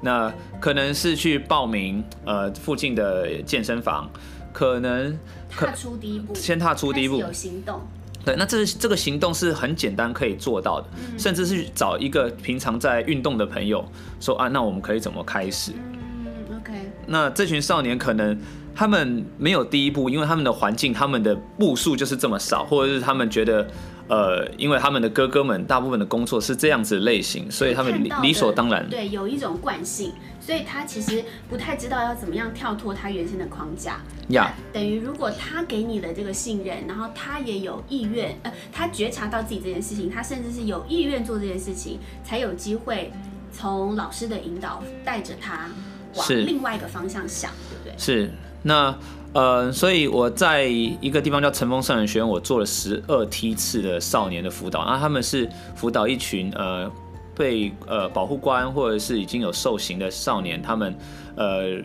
那可能是去报名呃附近的健身房，可能踏出第一步，先踏出第一步，有行动。对，那这这个行动是很简单可以做到的，嗯、甚至是找一个平常在运动的朋友说啊，那我们可以怎么开始？嗯，OK。那这群少年可能他们没有第一步，因为他们的环境、他们的步数就是这么少，或者是他们觉得呃，因为他们的哥哥们大部分的工作是这样子的类型，所以他们理理所当然，对，有一种惯性，所以他其实不太知道要怎么样跳脱他原先的框架。呀，等于如果他给你的这个信任，然后他也有意愿，呃，他觉察到自己这件事情，他甚至是有意愿做这件事情，才有机会从老师的引导带着他往另外一个方向想，对不对？是，那。呃，所以我在一个地方叫乘风少年学院，我做了十二梯次的少年的辅导，然后他们是辅导一群呃被呃保护官或者是已经有受刑的少年，他们。呃，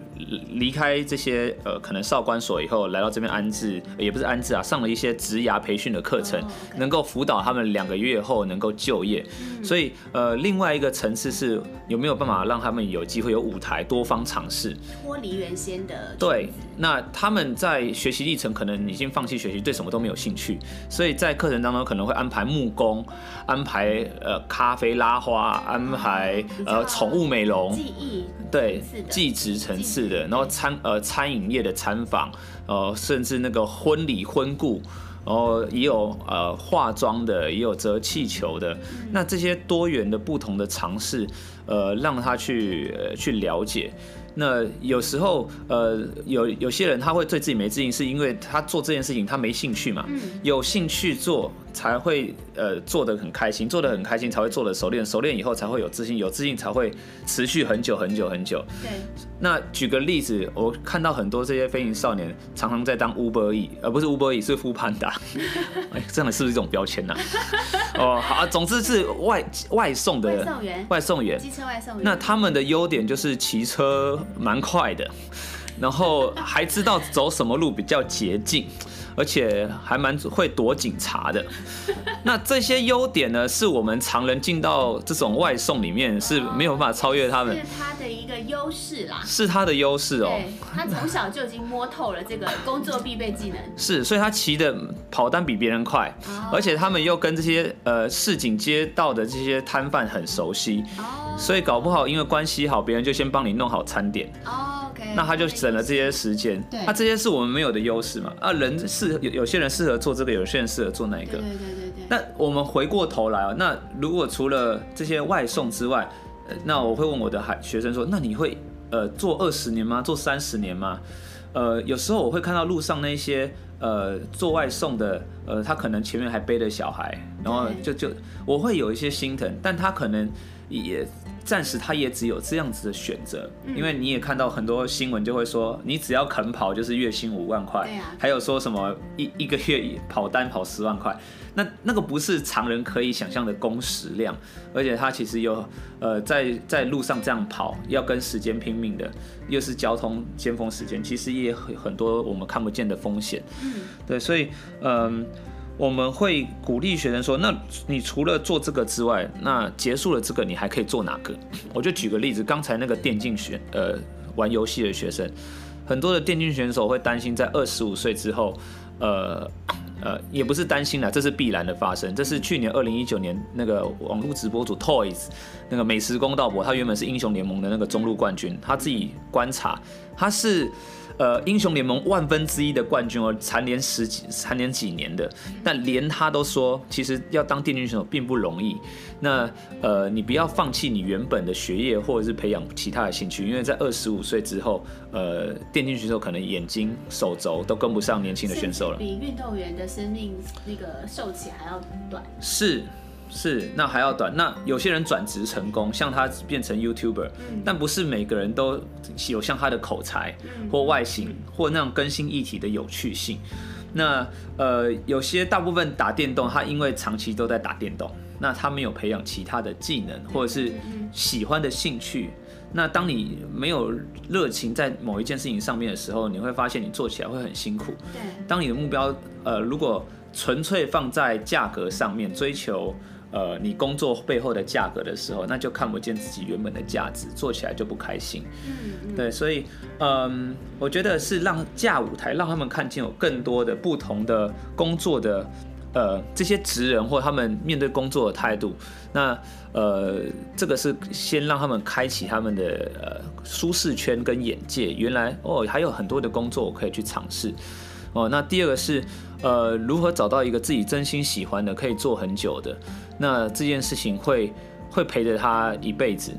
离开这些呃，可能少管所以后，来到这边安置，也不是安置啊，上了一些职涯培训的课程，能够辅导他们两个月后能够就业。所以呃，另外一个层次是有没有办法让他们有机会有舞台，多方尝试，脱离原先的。对，那他们在学习历程可能已经放弃学习，对什么都没有兴趣，所以在课程当中可能会安排木工，安排呃咖啡拉花，安排呃宠物美容，技艺，对，技。职层次的，然后餐呃餐饮业的参访，呃甚至那个婚礼婚顾，然后也有呃化妆的，也有折气球的，那这些多元的不同的尝试，呃让他去去了解。那有时候，呃，有有些人他会对自己没自信，是因为他做这件事情他没兴趣嘛。有兴趣做才会呃做的很开心，做的很开心才会做的熟练，熟练以后才会有自信，有自信才会持续很久很久很久。对。那举个例子，我看到很多这些飞行少年常常在当 Uber E，而不是 Uber E，是 Foodpanda。哎，这样的是不是一种标签呢？哦，好，总之是外外送的外送员，外送员，机车外送员。那他们的优点就是骑车。蛮快的，然后还知道走什么路比较捷径。而且还蛮会躲警察的，那这些优点呢，是我们常人进到这种外送里面是没有办法超越他们，是他的一个优势啦，是他的优势哦。对，他从小就已经摸透了这个工作必备技能，是，所以他骑的跑单比别人快，而且他们又跟这些呃市井街道的这些摊贩很熟悉，所以搞不好因为关系好，别人就先帮你弄好餐点。那他就省了这些时间，那这些是我们没有的优势嘛？啊，人适有有些人适合做这个，有些人适合做那个。对对对对。那我们回过头来啊，那如果除了这些外送之外，呃那我会问我的孩学生说，那你会呃做二十年吗？做三十年吗？呃，有时候我会看到路上那些呃做外送的，呃，他可能前面还背着小孩，然后就就我会有一些心疼，但他可能也。暂时他也只有这样子的选择，因为你也看到很多新闻就会说，你只要肯跑就是月薪五万块，还有说什么一一个月跑单跑十万块，那那个不是常人可以想象的工时量，而且他其实有呃在在路上这样跑，要跟时间拼命的，又是交通尖峰时间，其实也很很多我们看不见的风险，嗯，对，所以嗯。我们会鼓励学生说：“那你除了做这个之外，那结束了这个，你还可以做哪个？” 我就举个例子，刚才那个电竞选呃玩游戏的学生，很多的电竞选手会担心在二十五岁之后，呃呃也不是担心啦，这是必然的发生。这是去年二零一九年那个网络直播主 Toys 那个美食公道博，他原本是英雄联盟的那个中路冠军，他自己观察，他是。呃，英雄联盟万分之一的冠军哦，蝉联十几，蝉联几年的，但连他都说，其实要当电竞选手并不容易。那呃，你不要放弃你原本的学业，或者是培养其他的兴趣，因为在二十五岁之后，呃，电竞选手可能眼睛、手肘都跟不上年轻的选手了，比运动员的生命那个寿期还要短。是。是，那还要短。那有些人转职成功，像他变成 YouTuber，但不是每个人都有像他的口才或外形或那种更新议题的有趣性。那呃，有些大部分打电动，他因为长期都在打电动，那他没有培养其他的技能或者是喜欢的兴趣。那当你没有热情在某一件事情上面的时候，你会发现你做起来会很辛苦。对，当你的目标呃，如果纯粹放在价格上面追求。呃，你工作背后的价格的时候，那就看不见自己原本的价值，做起来就不开心。嗯，对，所以，嗯，我觉得是让架舞台，让他们看见有更多的不同的工作的，呃，这些职人或他们面对工作的态度。那，呃，这个是先让他们开启他们的呃舒适圈跟眼界，原来哦还有很多的工作我可以去尝试。哦，那第二个是呃，如何找到一个自己真心喜欢的，可以做很久的，那这件事情会会陪着他一辈子。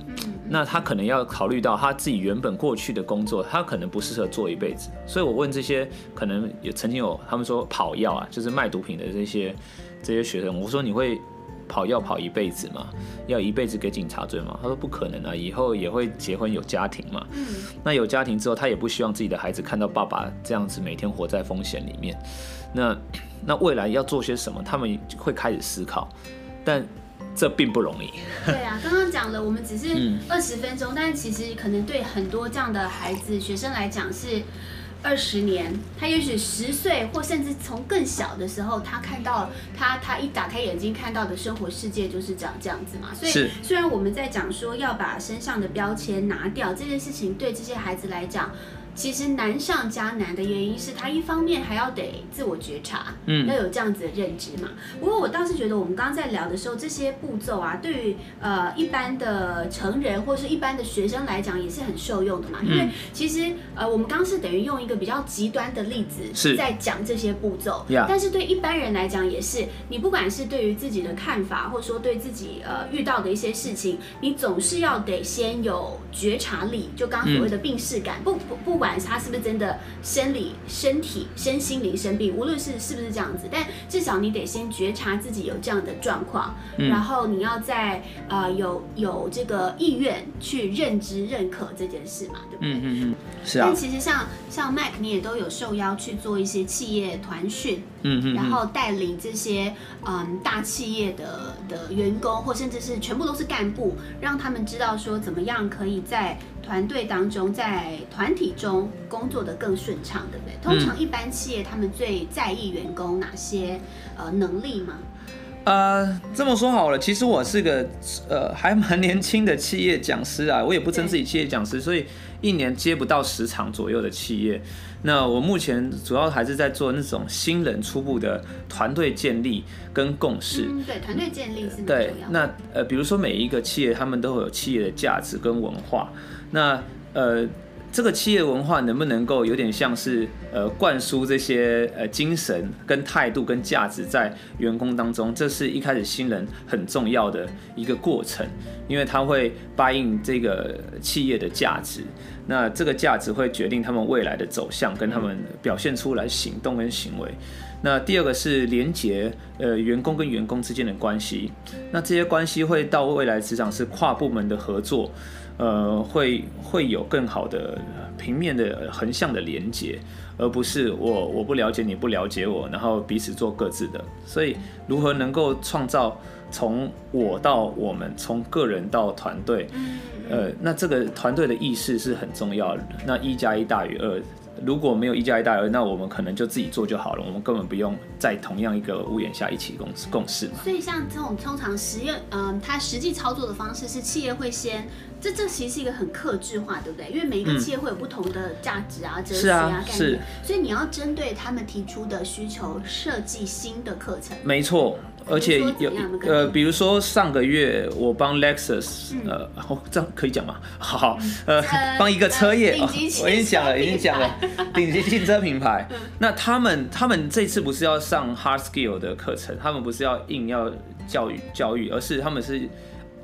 那他可能要考虑到他自己原本过去的工作，他可能不适合做一辈子。所以我问这些可能也曾经有他们说跑药啊，就是卖毒品的这些这些学生，我说你会。跑药跑一辈子吗？要一辈子给警察追吗？他说不可能啊，以后也会结婚有家庭嘛。嗯。那有家庭之后，他也不希望自己的孩子看到爸爸这样子每天活在风险里面。那那未来要做些什么？他们会开始思考，但这并不容易。对啊，刚刚讲了，我们只是二十分钟，嗯，但其实可能对很多这样的孩子、学生来讲是。二十年，他也许十岁，或甚至从更小的时候，他看到他他一打开眼睛看到的生活世界就是长这样子嘛。所以虽然我们在讲说要把身上的标签拿掉这件事情，对这些孩子来讲。其实难上加难的原因是他一方面还要得自我觉察，嗯，要有这样子的认知嘛。不过我倒是觉得我们刚刚在聊的时候，这些步骤啊，对于呃一般的成人或是一般的学生来讲也是很受用的嘛。因为其实呃我们刚刚是等于用一个比较极端的例子是在讲这些步骤，但是对一般人来讲也是，你不管是对于自己的看法，或者说对自己呃遇到的一些事情，你总是要得先有觉察力，就刚刚所谓的病视感，不不不。不管他是不是真的生理、身体、身心灵生病，无论是是不是这样子，但至少你得先觉察自己有这样的状况，嗯、然后你要在呃有有这个意愿去认知、认可这件事嘛，对不对？嗯嗯嗯，是啊。但其实像像 Mike，你也都有受邀去做一些企业团训，嗯嗯，然后带领这些嗯大企业的的员工，或甚至是全部都是干部，让他们知道说怎么样可以在。团队当中，在团体中工作的更顺畅，对不对？通常一般企业他们最在意员工哪些呃能力吗？呃，这么说好了，其实我是个呃还蛮年轻的企业讲师啊，我也不称自己企业讲师，所以一年接不到十场左右的企业。那我目前主要还是在做那种新人初步的团队建立跟共识。嗯，对，团队建立是对。那呃，比如说每一个企业，他们都会有企业的价值跟文化。那呃，这个企业文化能不能够有点像是呃灌输这些呃精神跟态度跟价值在员工当中？这是一开始新人很重要的一个过程，因为他会答应这个企业的价值。那这个价值会决定他们未来的走向，跟他们表现出来行动跟行为。那第二个是连接呃员工跟员工之间的关系。那这些关系会到未来职场是跨部门的合作。呃，会会有更好的平面的横向的连接，而不是我我不了解你不了解我，然后彼此做各自的。所以，如何能够创造从我到我们，从个人到团队，呃，那这个团队的意识是很重要的。那一加一大于二。如果没有一加一大于二，那我们可能就自己做就好了，我们根本不用在同样一个屋檐下一起共共事嘛。所以像这种通常实验，嗯、呃，它实际操作的方式是企业会先，这这其实是一个很克制化，对不对？因为每一个企业会有不同的价值啊、哲学啊、啊概念，所以你要针对他们提出的需求设计新的课程。没错。而且有呃，比如说上个月我帮 Lexus，呃，哦，这样可以讲吗？好，呃，帮一个车业，我已经讲了，已经讲了，顶级汽车品牌。那他们他们这次不是要上 Hard Skill 的课程，他们不是要硬要教育教育，而是他们是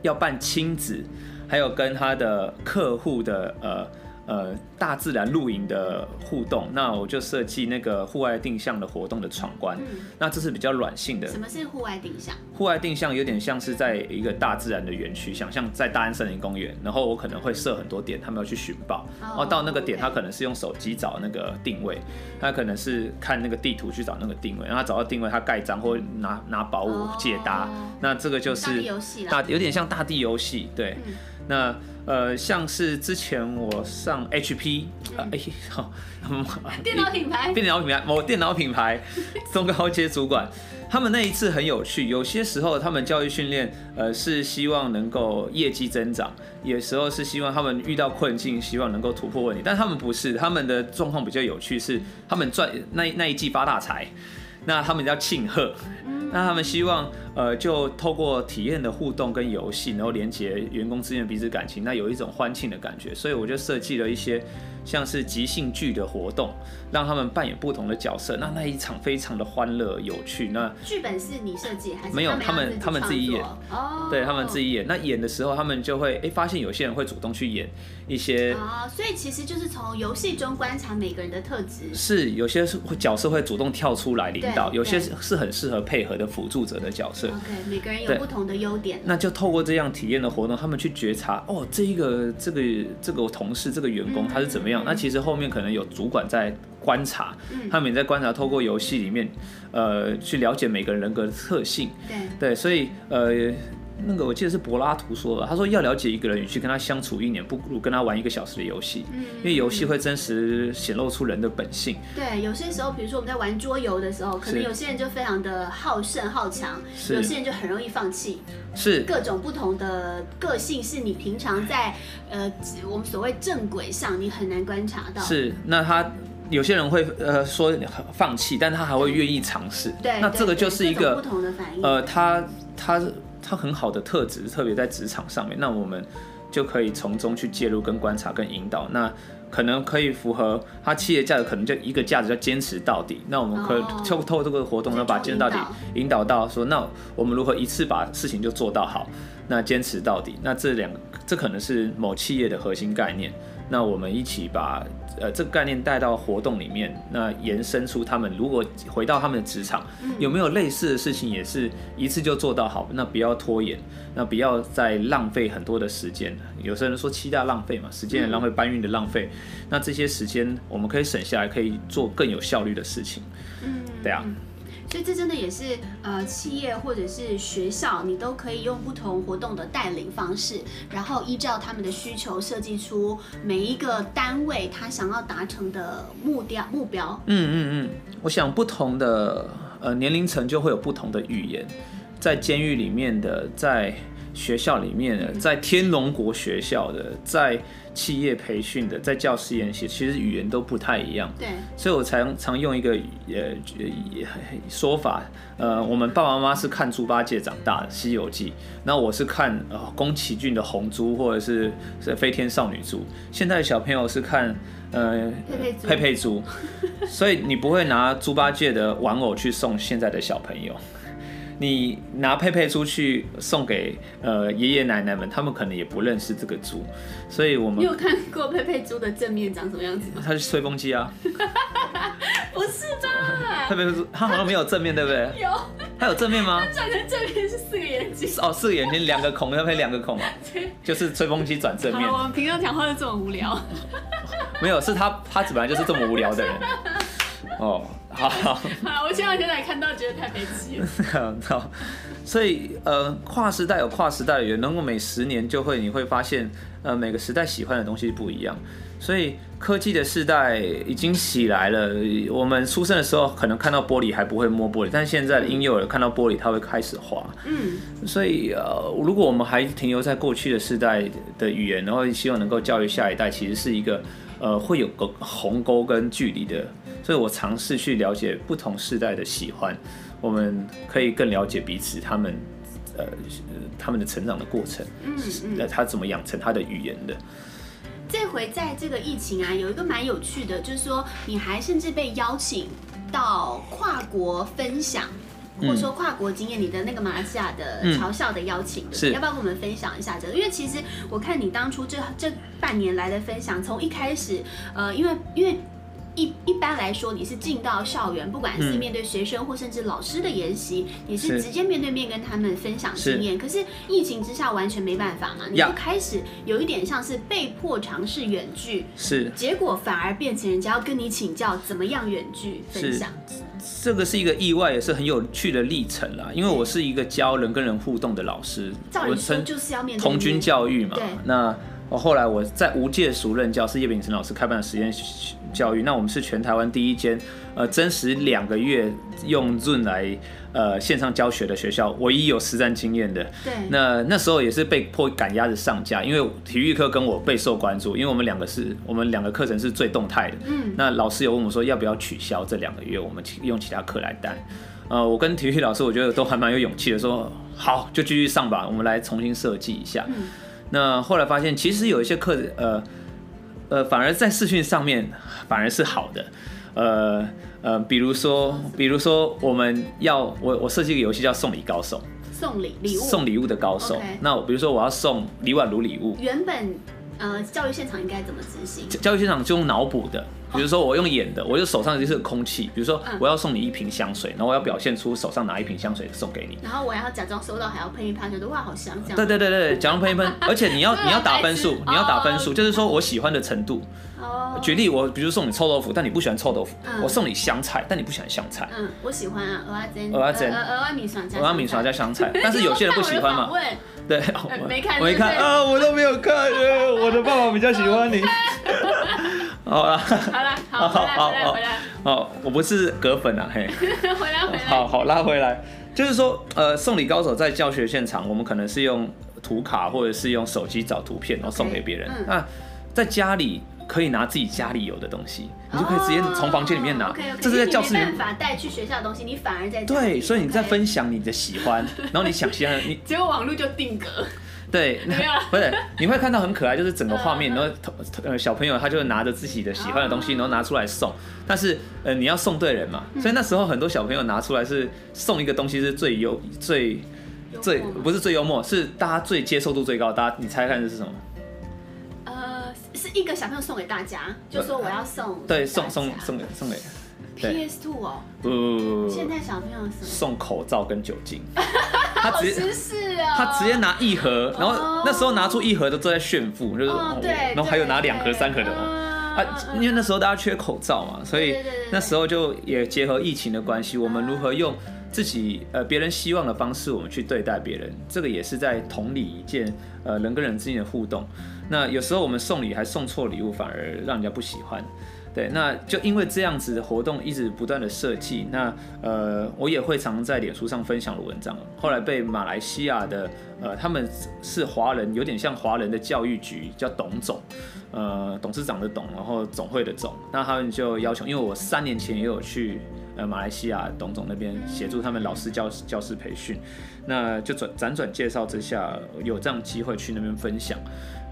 要办亲子，还有跟他的客户的呃。呃，大自然露营的互动，那我就设计那个户外定向的活动的闯关。嗯，那这是比较软性的。什么是户外定向？户外定向有点像是在一个大自然的园区，想象在大安森林公园，然后我可能会设很多点，他们要去寻宝。然后到那个点，他可能是用手机找那个定位，他可能是看那个地图去找那个定位，然后他找到定位，他盖章或拿拿宝物解答。那这个就是大有点像大地游戏，对。那呃，像是之前我上 HP，电脑品牌，电脑品牌，某电脑品牌 中高阶主管，他们那一次很有趣。有些时候他们教育训练，呃，是希望能够业绩增长；有时候是希望他们遇到困境，希望能够突破问题。但他们不是，他们的状况比较有趣，是他们赚那那一季发大财，那他们叫庆贺。那他们希望，呃，就透过体验的互动跟游戏，然后连接员工之间的彼此感情，那有一种欢庆的感觉。所以我就设计了一些像是即兴剧的活动，让他们扮演不同的角色。那那一场非常的欢乐有趣。那剧本是你设计还是没有？他们他们自己演哦，对他们自己演。那演的时候，他们就会哎、欸、发现有些人会主动去演一些啊、哦，所以其实就是从游戏中观察每个人的特质。是有些是会角色会主动跳出来领导，有些是很适合配合的辅助者的角色。OK，每个人有不同的优点。那就透过这样体验的活动，他们去觉察哦，这一个这个这个同事这个员工他是怎么那其实后面可能有主管在观察，嗯、他们也在观察，透过游戏里面，呃，去了解每个人人格的特性。对对，所以呃。那个我记得是柏拉图说的，他说要了解一个人，与其跟他相处一年，不如跟他玩一个小时的游戏，嗯，因为游戏会真实显露出人的本性。对，有些时候，比如说我们在玩桌游的时候，可能有些人就非常的好胜好强，有些人就很容易放弃，是各种不同的个性，是你平常在呃我们所谓正轨上，你很难观察到。是，那他有些人会呃说放弃，但他还会愿意尝试。对，那这个就是一个不同的反应。呃，他他。他很好的特质，特别在职场上面，那我们就可以从中去介入、跟观察、跟引导。那可能可以符合他企业价值，可能就一个价值叫坚持到底。那我们可以透透过这个活动，呢把坚持到底引导到说，那我们如何一次把事情就做到好？那坚持到底，那这两，这可能是某企业的核心概念。那我们一起把呃这个概念带到活动里面，那延伸出他们如果回到他们的职场，有没有类似的事情，也是一次就做到好？那不要拖延，那不要再浪费很多的时间。有些人说七大浪费嘛，时间的浪费、搬运的浪费，那这些时间我们可以省下来，可以做更有效率的事情。嗯，对啊。所以这真的也是呃，企业或者是学校，你都可以用不同活动的带领方式，然后依照他们的需求设计出每一个单位他想要达成的目标目标。嗯嗯嗯，我想不同的呃年龄层就会有不同的语言，在监狱里面的，在学校里面的，在天龙国学校的，在。企业培训的，在教师研习，其实语言都不太一样。对，所以我常常用一个呃说法，呃，我们爸爸妈妈是看猪八戒长大的《西游记》，那我是看呃宫崎骏的《红猪》或者是是《飞天少女猪》，现在的小朋友是看呃佩佩猪，所以你不会拿猪八戒的玩偶去送现在的小朋友。你拿佩佩出去送给呃爷爷奶奶们，他们可能也不认识这个猪，所以我们你有看过佩佩猪的正面长什么样子吗？它是吹风机啊，不是吧？佩佩猪它好像没有正面，对不对？有，它有正面吗？它转成正面是四个眼睛哦，四个眼睛，两个孔，要配两个孔啊，就是吹风机转正面。我们平常讲话就这么无聊，没有，是他他本来就是这么无聊的人哦。好好，好，我前两天才看到，觉得太悲戚了。好，所以呃，跨时代有跨时代的语言，能够每十年就会，你会发现，呃，每个时代喜欢的东西不一样。所以科技的时代已经起来了。我们出生的时候可能看到玻璃还不会摸玻璃，但现在的婴幼儿看到玻璃他会开始滑。嗯，所以呃，如果我们还停留在过去的时代的语言，然后希望能够教育下一代，其实是一个呃会有个鸿沟跟距离的。所以我尝试去了解不同世代的喜欢，我们可以更了解彼此，他们呃他们的成长的过程，嗯嗯，他怎么养成他的语言的。这回在这个疫情啊，有一个蛮有趣的，就是说你还甚至被邀请到跨国分享，或者说跨国经验，你的那个马来西亚的嘲笑的邀请，是要不要跟我们分享一下这个？因为其实我看你当初这这半年来的分享，从一开始，呃，因为因为。一一般来说，你是进到校园，不管是面对学生或甚至老师的研习，嗯、你是直接面对面跟他们分享经验。可是疫情之下完全没办法嘛，你就开始有一点像是被迫尝试远距，是结果反而变成人家要跟你请教怎么样远距分享。这个是一个意外，也是很有趣的历程啦。因为我是一个教人跟人互动的老师，照理说就是要面对面童军教育嘛。那我后来我在无界熟任教，是叶秉成老师开办的实验教育。那我们是全台湾第一间呃真实两个月用 Zoom 来呃线上教学的学校，唯一有实战经验的。对。那那时候也是被迫赶鸭子上架，因为体育课跟我备受关注，因为我们两个是我们两个课程是最动态的。嗯。那老师有问我说要不要取消这两个月，我们用其他课来带。呃，我跟体育老师我觉得都还蛮有勇气的，说好就继续上吧，我们来重新设计一下。嗯那后来发现，其实有一些课，呃，呃，反而在视讯上面反而是好的，呃呃，比如说，比如说我们要我我设计一个游戏叫送礼高手，送礼礼物，送礼物的高手。那比如说我要送李婉如礼物，原本呃教育现场应该怎么执行？教育现场就用脑补的。比如说我用演的，我就手上就是空气。比如说我要送你一瓶香水，然后我要表现出手上拿一瓶香水送给你，然后我要假装收到，还要喷一喷，觉得哇好香这样。对对对对，假装喷一喷，而且你要你要打分数，你要打分数，就是说我喜欢的程度。哦。举例我比如送你臭豆腐，但你不喜欢臭豆腐。我送你香菜，但你不喜欢香菜。嗯，我喜欢啊，蚵仔煎。蚵仔煎。蚵仔米刷加。蚵仔米刷加香菜，但是有些人不喜欢嘛。对。没看。我没看啊，我都没有看。我的爸爸比较喜欢你。好了，好了，好，回来，回来，回来。哦，我不是葛粉啊，嘿。回来，回来。好好拉回来，就是说，呃，送礼高手在教学现场，我们可能是用图卡或者是用手机找图片，然后送给别人。那在家里可以拿自己家里有的东西，你就可以直接从房间里面拿。这是在教室里面。没办法带去学校的东西，你反而在。对，所以你在分享你的喜欢，然后你想喜欢你。结果网络就定格。对，不是，你会看到很可爱，就是整个画面，然后呃小朋友他就拿着自己的喜欢的东西，然后拿出来送，但是呃你要送对人嘛，所以那时候很多小朋友拿出来是送一个东西是最优最最不是最幽默，是大家最接受度最高，大家你猜看这是什么？呃，是一个小朋友送给大家，就说我要送，对，送送送给送给。PS Two 哦，不不不不，现在小朋友送口罩跟酒精，他直接他直接拿一盒，然后那时候拿出一盒都都在炫富，就是对，然后还有拿两盒三盒的哦，啊，因为那时候大家缺口罩嘛，所以那时候就也结合疫情的关系，我们如何用自己呃别人希望的方式，我们去对待别人，这个也是在同理一件呃人跟人之间的互动。那有时候我们送礼还送错礼物，反而让人家不喜欢。对，那就因为这样子的活动一直不断的设计，那呃，我也会常在脸书上分享的文章，后来被马来西亚的呃，他们是华人，有点像华人的教育局叫董总，呃，董事长的董，然后总会的总，那他们就要求，因为我三年前也有去呃马来西亚董总那边协助他们老师教教师培训，那就转辗转介绍之下，有这样机会去那边分享。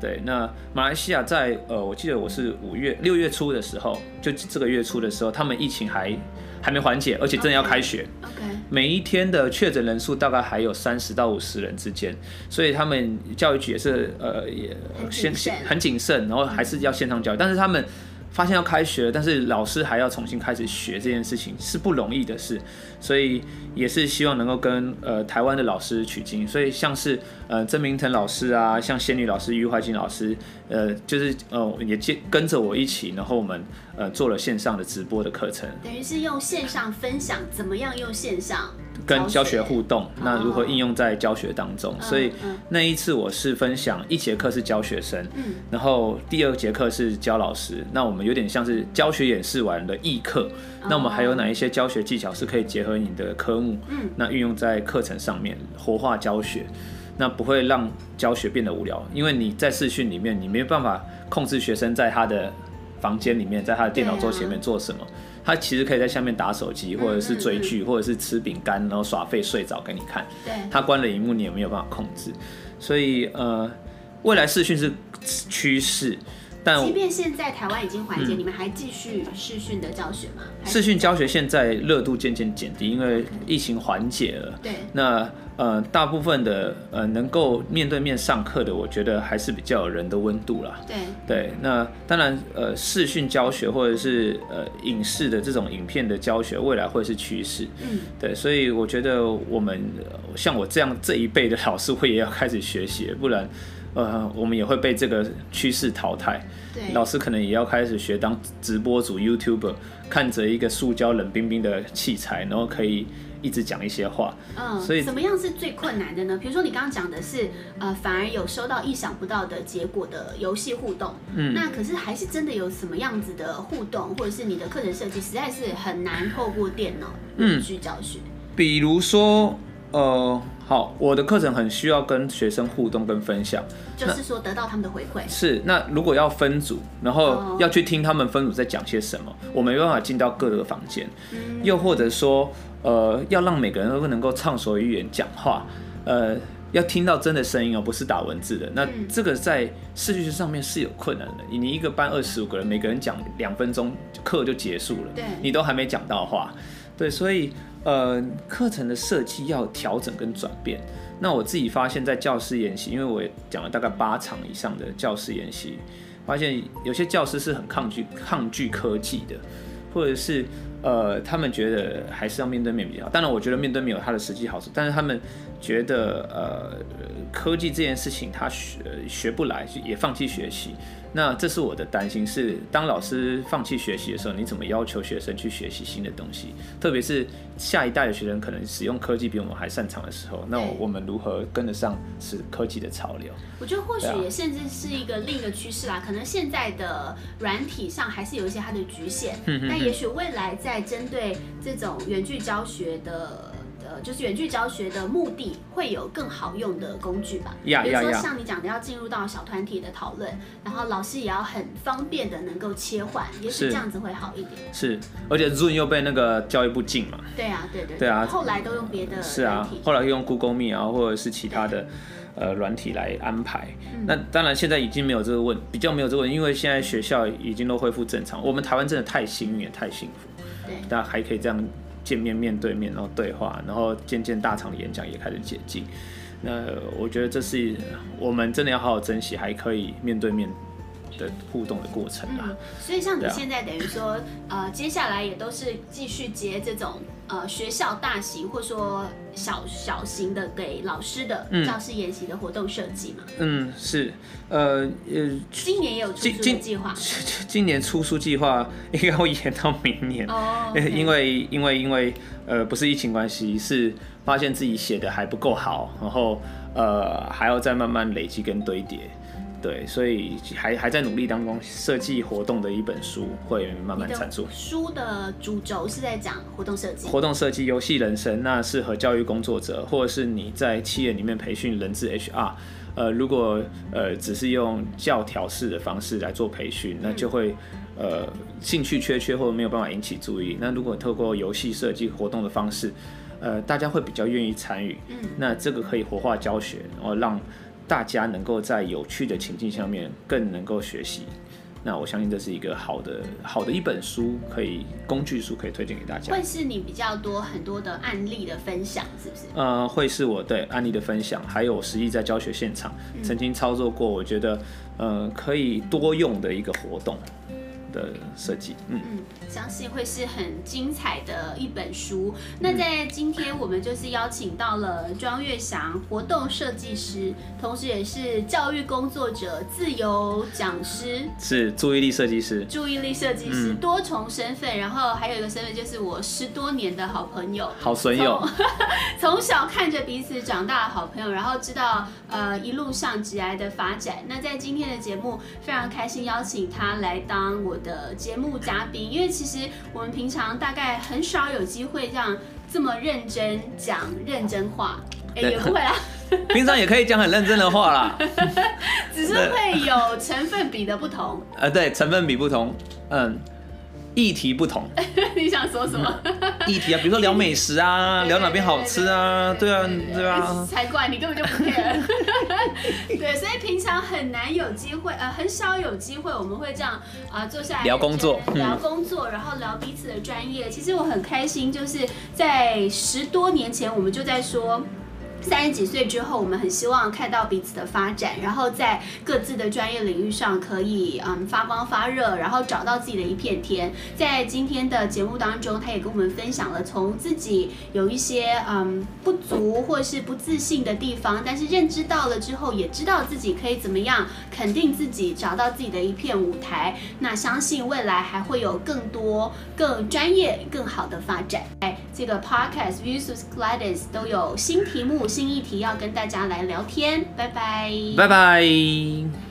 对，那马来西亚在呃，我记得我是五月六月初的时候，就这个月初的时候，他们疫情还还没缓解，而且正要开学。OK。每一天的确诊人数大概还有三十到五十人之间，所以他们教育局也是呃也先很谨慎，然后还是要线上教育，但是他们。发现要开学了，但是老师还要重新开始学这件事情是不容易的事，所以也是希望能够跟呃台湾的老师取经，所以像是呃曾明腾老师啊，像仙女老师、余怀瑾老师，呃就是呃也接跟着我一起，然后我们呃做了线上的直播的课程，等于是用线上分享怎么样用线上。跟教学互动，那如何应用在教学当中？所以那一次我是分享一节课是教学生，然后第二节课是教老师。那我们有点像是教学演示完的议课。那我们还有哪一些教学技巧是可以结合你的科目？嗯那运用在课程上面，活化教学，那不会让教学变得无聊。因为你在视讯里面，你没有办法控制学生在他的房间里面，在他的电脑桌前面做什么。他其实可以在下面打手机，或者是追剧，或者是吃饼干，然后耍废睡着给你看。对，他关了荧幕，你也没有办法控制。所以呃，未来视讯是趋势。但即便现在台湾已经缓解，嗯、你们还继续视讯的教学吗？视讯教学现在热度渐渐减低，因为疫情缓解了。对，那呃，大部分的呃能够面对面上课的，我觉得还是比较有人的温度啦。对对，那当然呃，视讯教学或者是呃影视的这种影片的教学，未来会是趋势。嗯，对，所以我觉得我们像我这样这一辈的老师会也要开始学习，不然。呃，我们也会被这个趋势淘汰。对，老师可能也要开始学当直播主 YouTuber，看着一个塑胶冷冰冰的器材，然后可以一直讲一些话。嗯，所以怎么样是最困难的呢？比如说你刚刚讲的是，呃，反而有收到意想不到的结果的游戏互动。嗯，那可是还是真的有什么样子的互动，或者是你的课程设计实在是很难透过电脑去教学。嗯，比如说，呃。好，我的课程很需要跟学生互动跟分享，就是说得到他们的回馈。是，那如果要分组，然后要去听他们分组在讲些什么，我没办法进到各个房间。又或者说，呃，要让每个人都能够畅所欲言讲话，呃，要听到真的声音哦，不是打文字的。那这个在视觉上面是有困难的。你一个班二十五个人，每个人讲两分钟，课就结束了，对，你都还没讲到话。对，所以呃，课程的设计要调整跟转变。那我自己发现，在教师研习，因为我也讲了大概八场以上的教师研习，发现有些教师是很抗拒抗拒科技的，或者是。呃，他们觉得还是要面对面比较好。当然，我觉得面对面有它的实际好处，但是他们觉得呃，科技这件事情他学学不来，也放弃学习。那这是我的担心，是当老师放弃学习的时候，你怎么要求学生去学习新的东西？特别是下一代的学生可能使用科技比我们还擅长的时候，那我们如何跟得上是科技的潮流？我觉得或许也甚至是一个另一个趋势啦。可能现在的软体上还是有一些它的局限，但也许未来在针对这种远距教学的。呃，就是远距教学的目的会有更好用的工具吧。Yeah, 比如说像你讲的，要进入到小团体的讨论.然后老师也要很方便的能够切换，也许这样子会好一点。是，而且 Zoom 又被那个教育部禁嘛。对啊，对对对啊，后来都用别的。是啊，后来用 Google Meet 啊，或者是其他的呃软体来安排。那当然现在已经没有这个问，比较没有这个问，因为现在学校已经都恢复正常。我们台湾真的太幸运，也太幸福，对，大家还可以这样。见面面对面，然后对话，然后渐渐大场的演讲也开始解禁。那我觉得这是我们真的要好好珍惜，还可以面对面的互动的过程啊。嗯，所以像你现在等于说，呃，接下来也都是继续接这种。呃，学校大型或说小小型的给老师的教师研习的活动设计嘛？嗯，是，呃呃，今年也有出书的计划。今 今年出书计划应该会延到明年哦，okay. 因为因为因为呃不是疫情关系，是发现自己写的还不够好，然后呃还要再慢慢累积跟堆叠。对，所以还还在努力当中，设计活动的一本书会慢慢产出。书的主轴是在讲活动设计，活动设计、游戏人生，那适合教育工作者，或者是你在企业里面培训人资 HR。呃，如果呃只是用教条式的方式来做培训，那就会呃兴趣缺缺或者没有办法引起注意。那如果透过游戏设计活动的方式，呃，大家会比较愿意参与。嗯，那这个可以活化教学，然后让。大家能够在有趣的情境下面更能够学习，那我相信这是一个好的好的一本书，可以工具书可以推荐给大家。会是你比较多很多的案例的分享，是不是？呃，会是我对案例的分享，还有实际在教学现场曾经操作过，我觉得呃可以多用的一个活动。的设计，嗯嗯，相信会是很精彩的一本书。那在今天，我们就是邀请到了庄月翔，活动设计师，同时也是教育工作者、自由讲师，是注意力设计师，注意力设计师、嗯、多重身份。然后还有一个身份就是我十多年的好朋友，好损友，从小看着彼此长大的好朋友，然后知道呃一路上职涯的发展。那在今天的节目，非常开心邀请他来当我的节目嘉宾，因为其实我们平常大概很少有机会这样这么认真讲认真话，哎，也不会啦，平常也可以讲很认真的话啦，只是会有成分比的不同，呃，对，成分比不同，嗯。议题不同，你想说什么？议题啊，比如说聊美食啊，聊哪边好吃啊，对啊，对啊，才怪，你根本就不 care。对，所以平常很难有机会，呃，很少有机会，我们会这样啊、呃，坐下来聊工作，聊工作，然后聊彼此的专业。其实我很开心，就是在十多年前，我们就在说。三十几岁之后，我们很希望看到彼此的发展，然后在各自的专业领域上可以嗯发光发热，然后找到自己的一片天。在今天的节目当中，他也跟我们分享了从自己有一些嗯不足或是不自信的地方，但是认知到了之后，也知道自己可以怎么样肯定自己，找到自己的一片舞台。那相信未来还会有更多更专业、更好的发展。哎，这个 Podcast Views with Gladys 都有新题目。新议题要跟大家来聊天，拜拜，拜拜。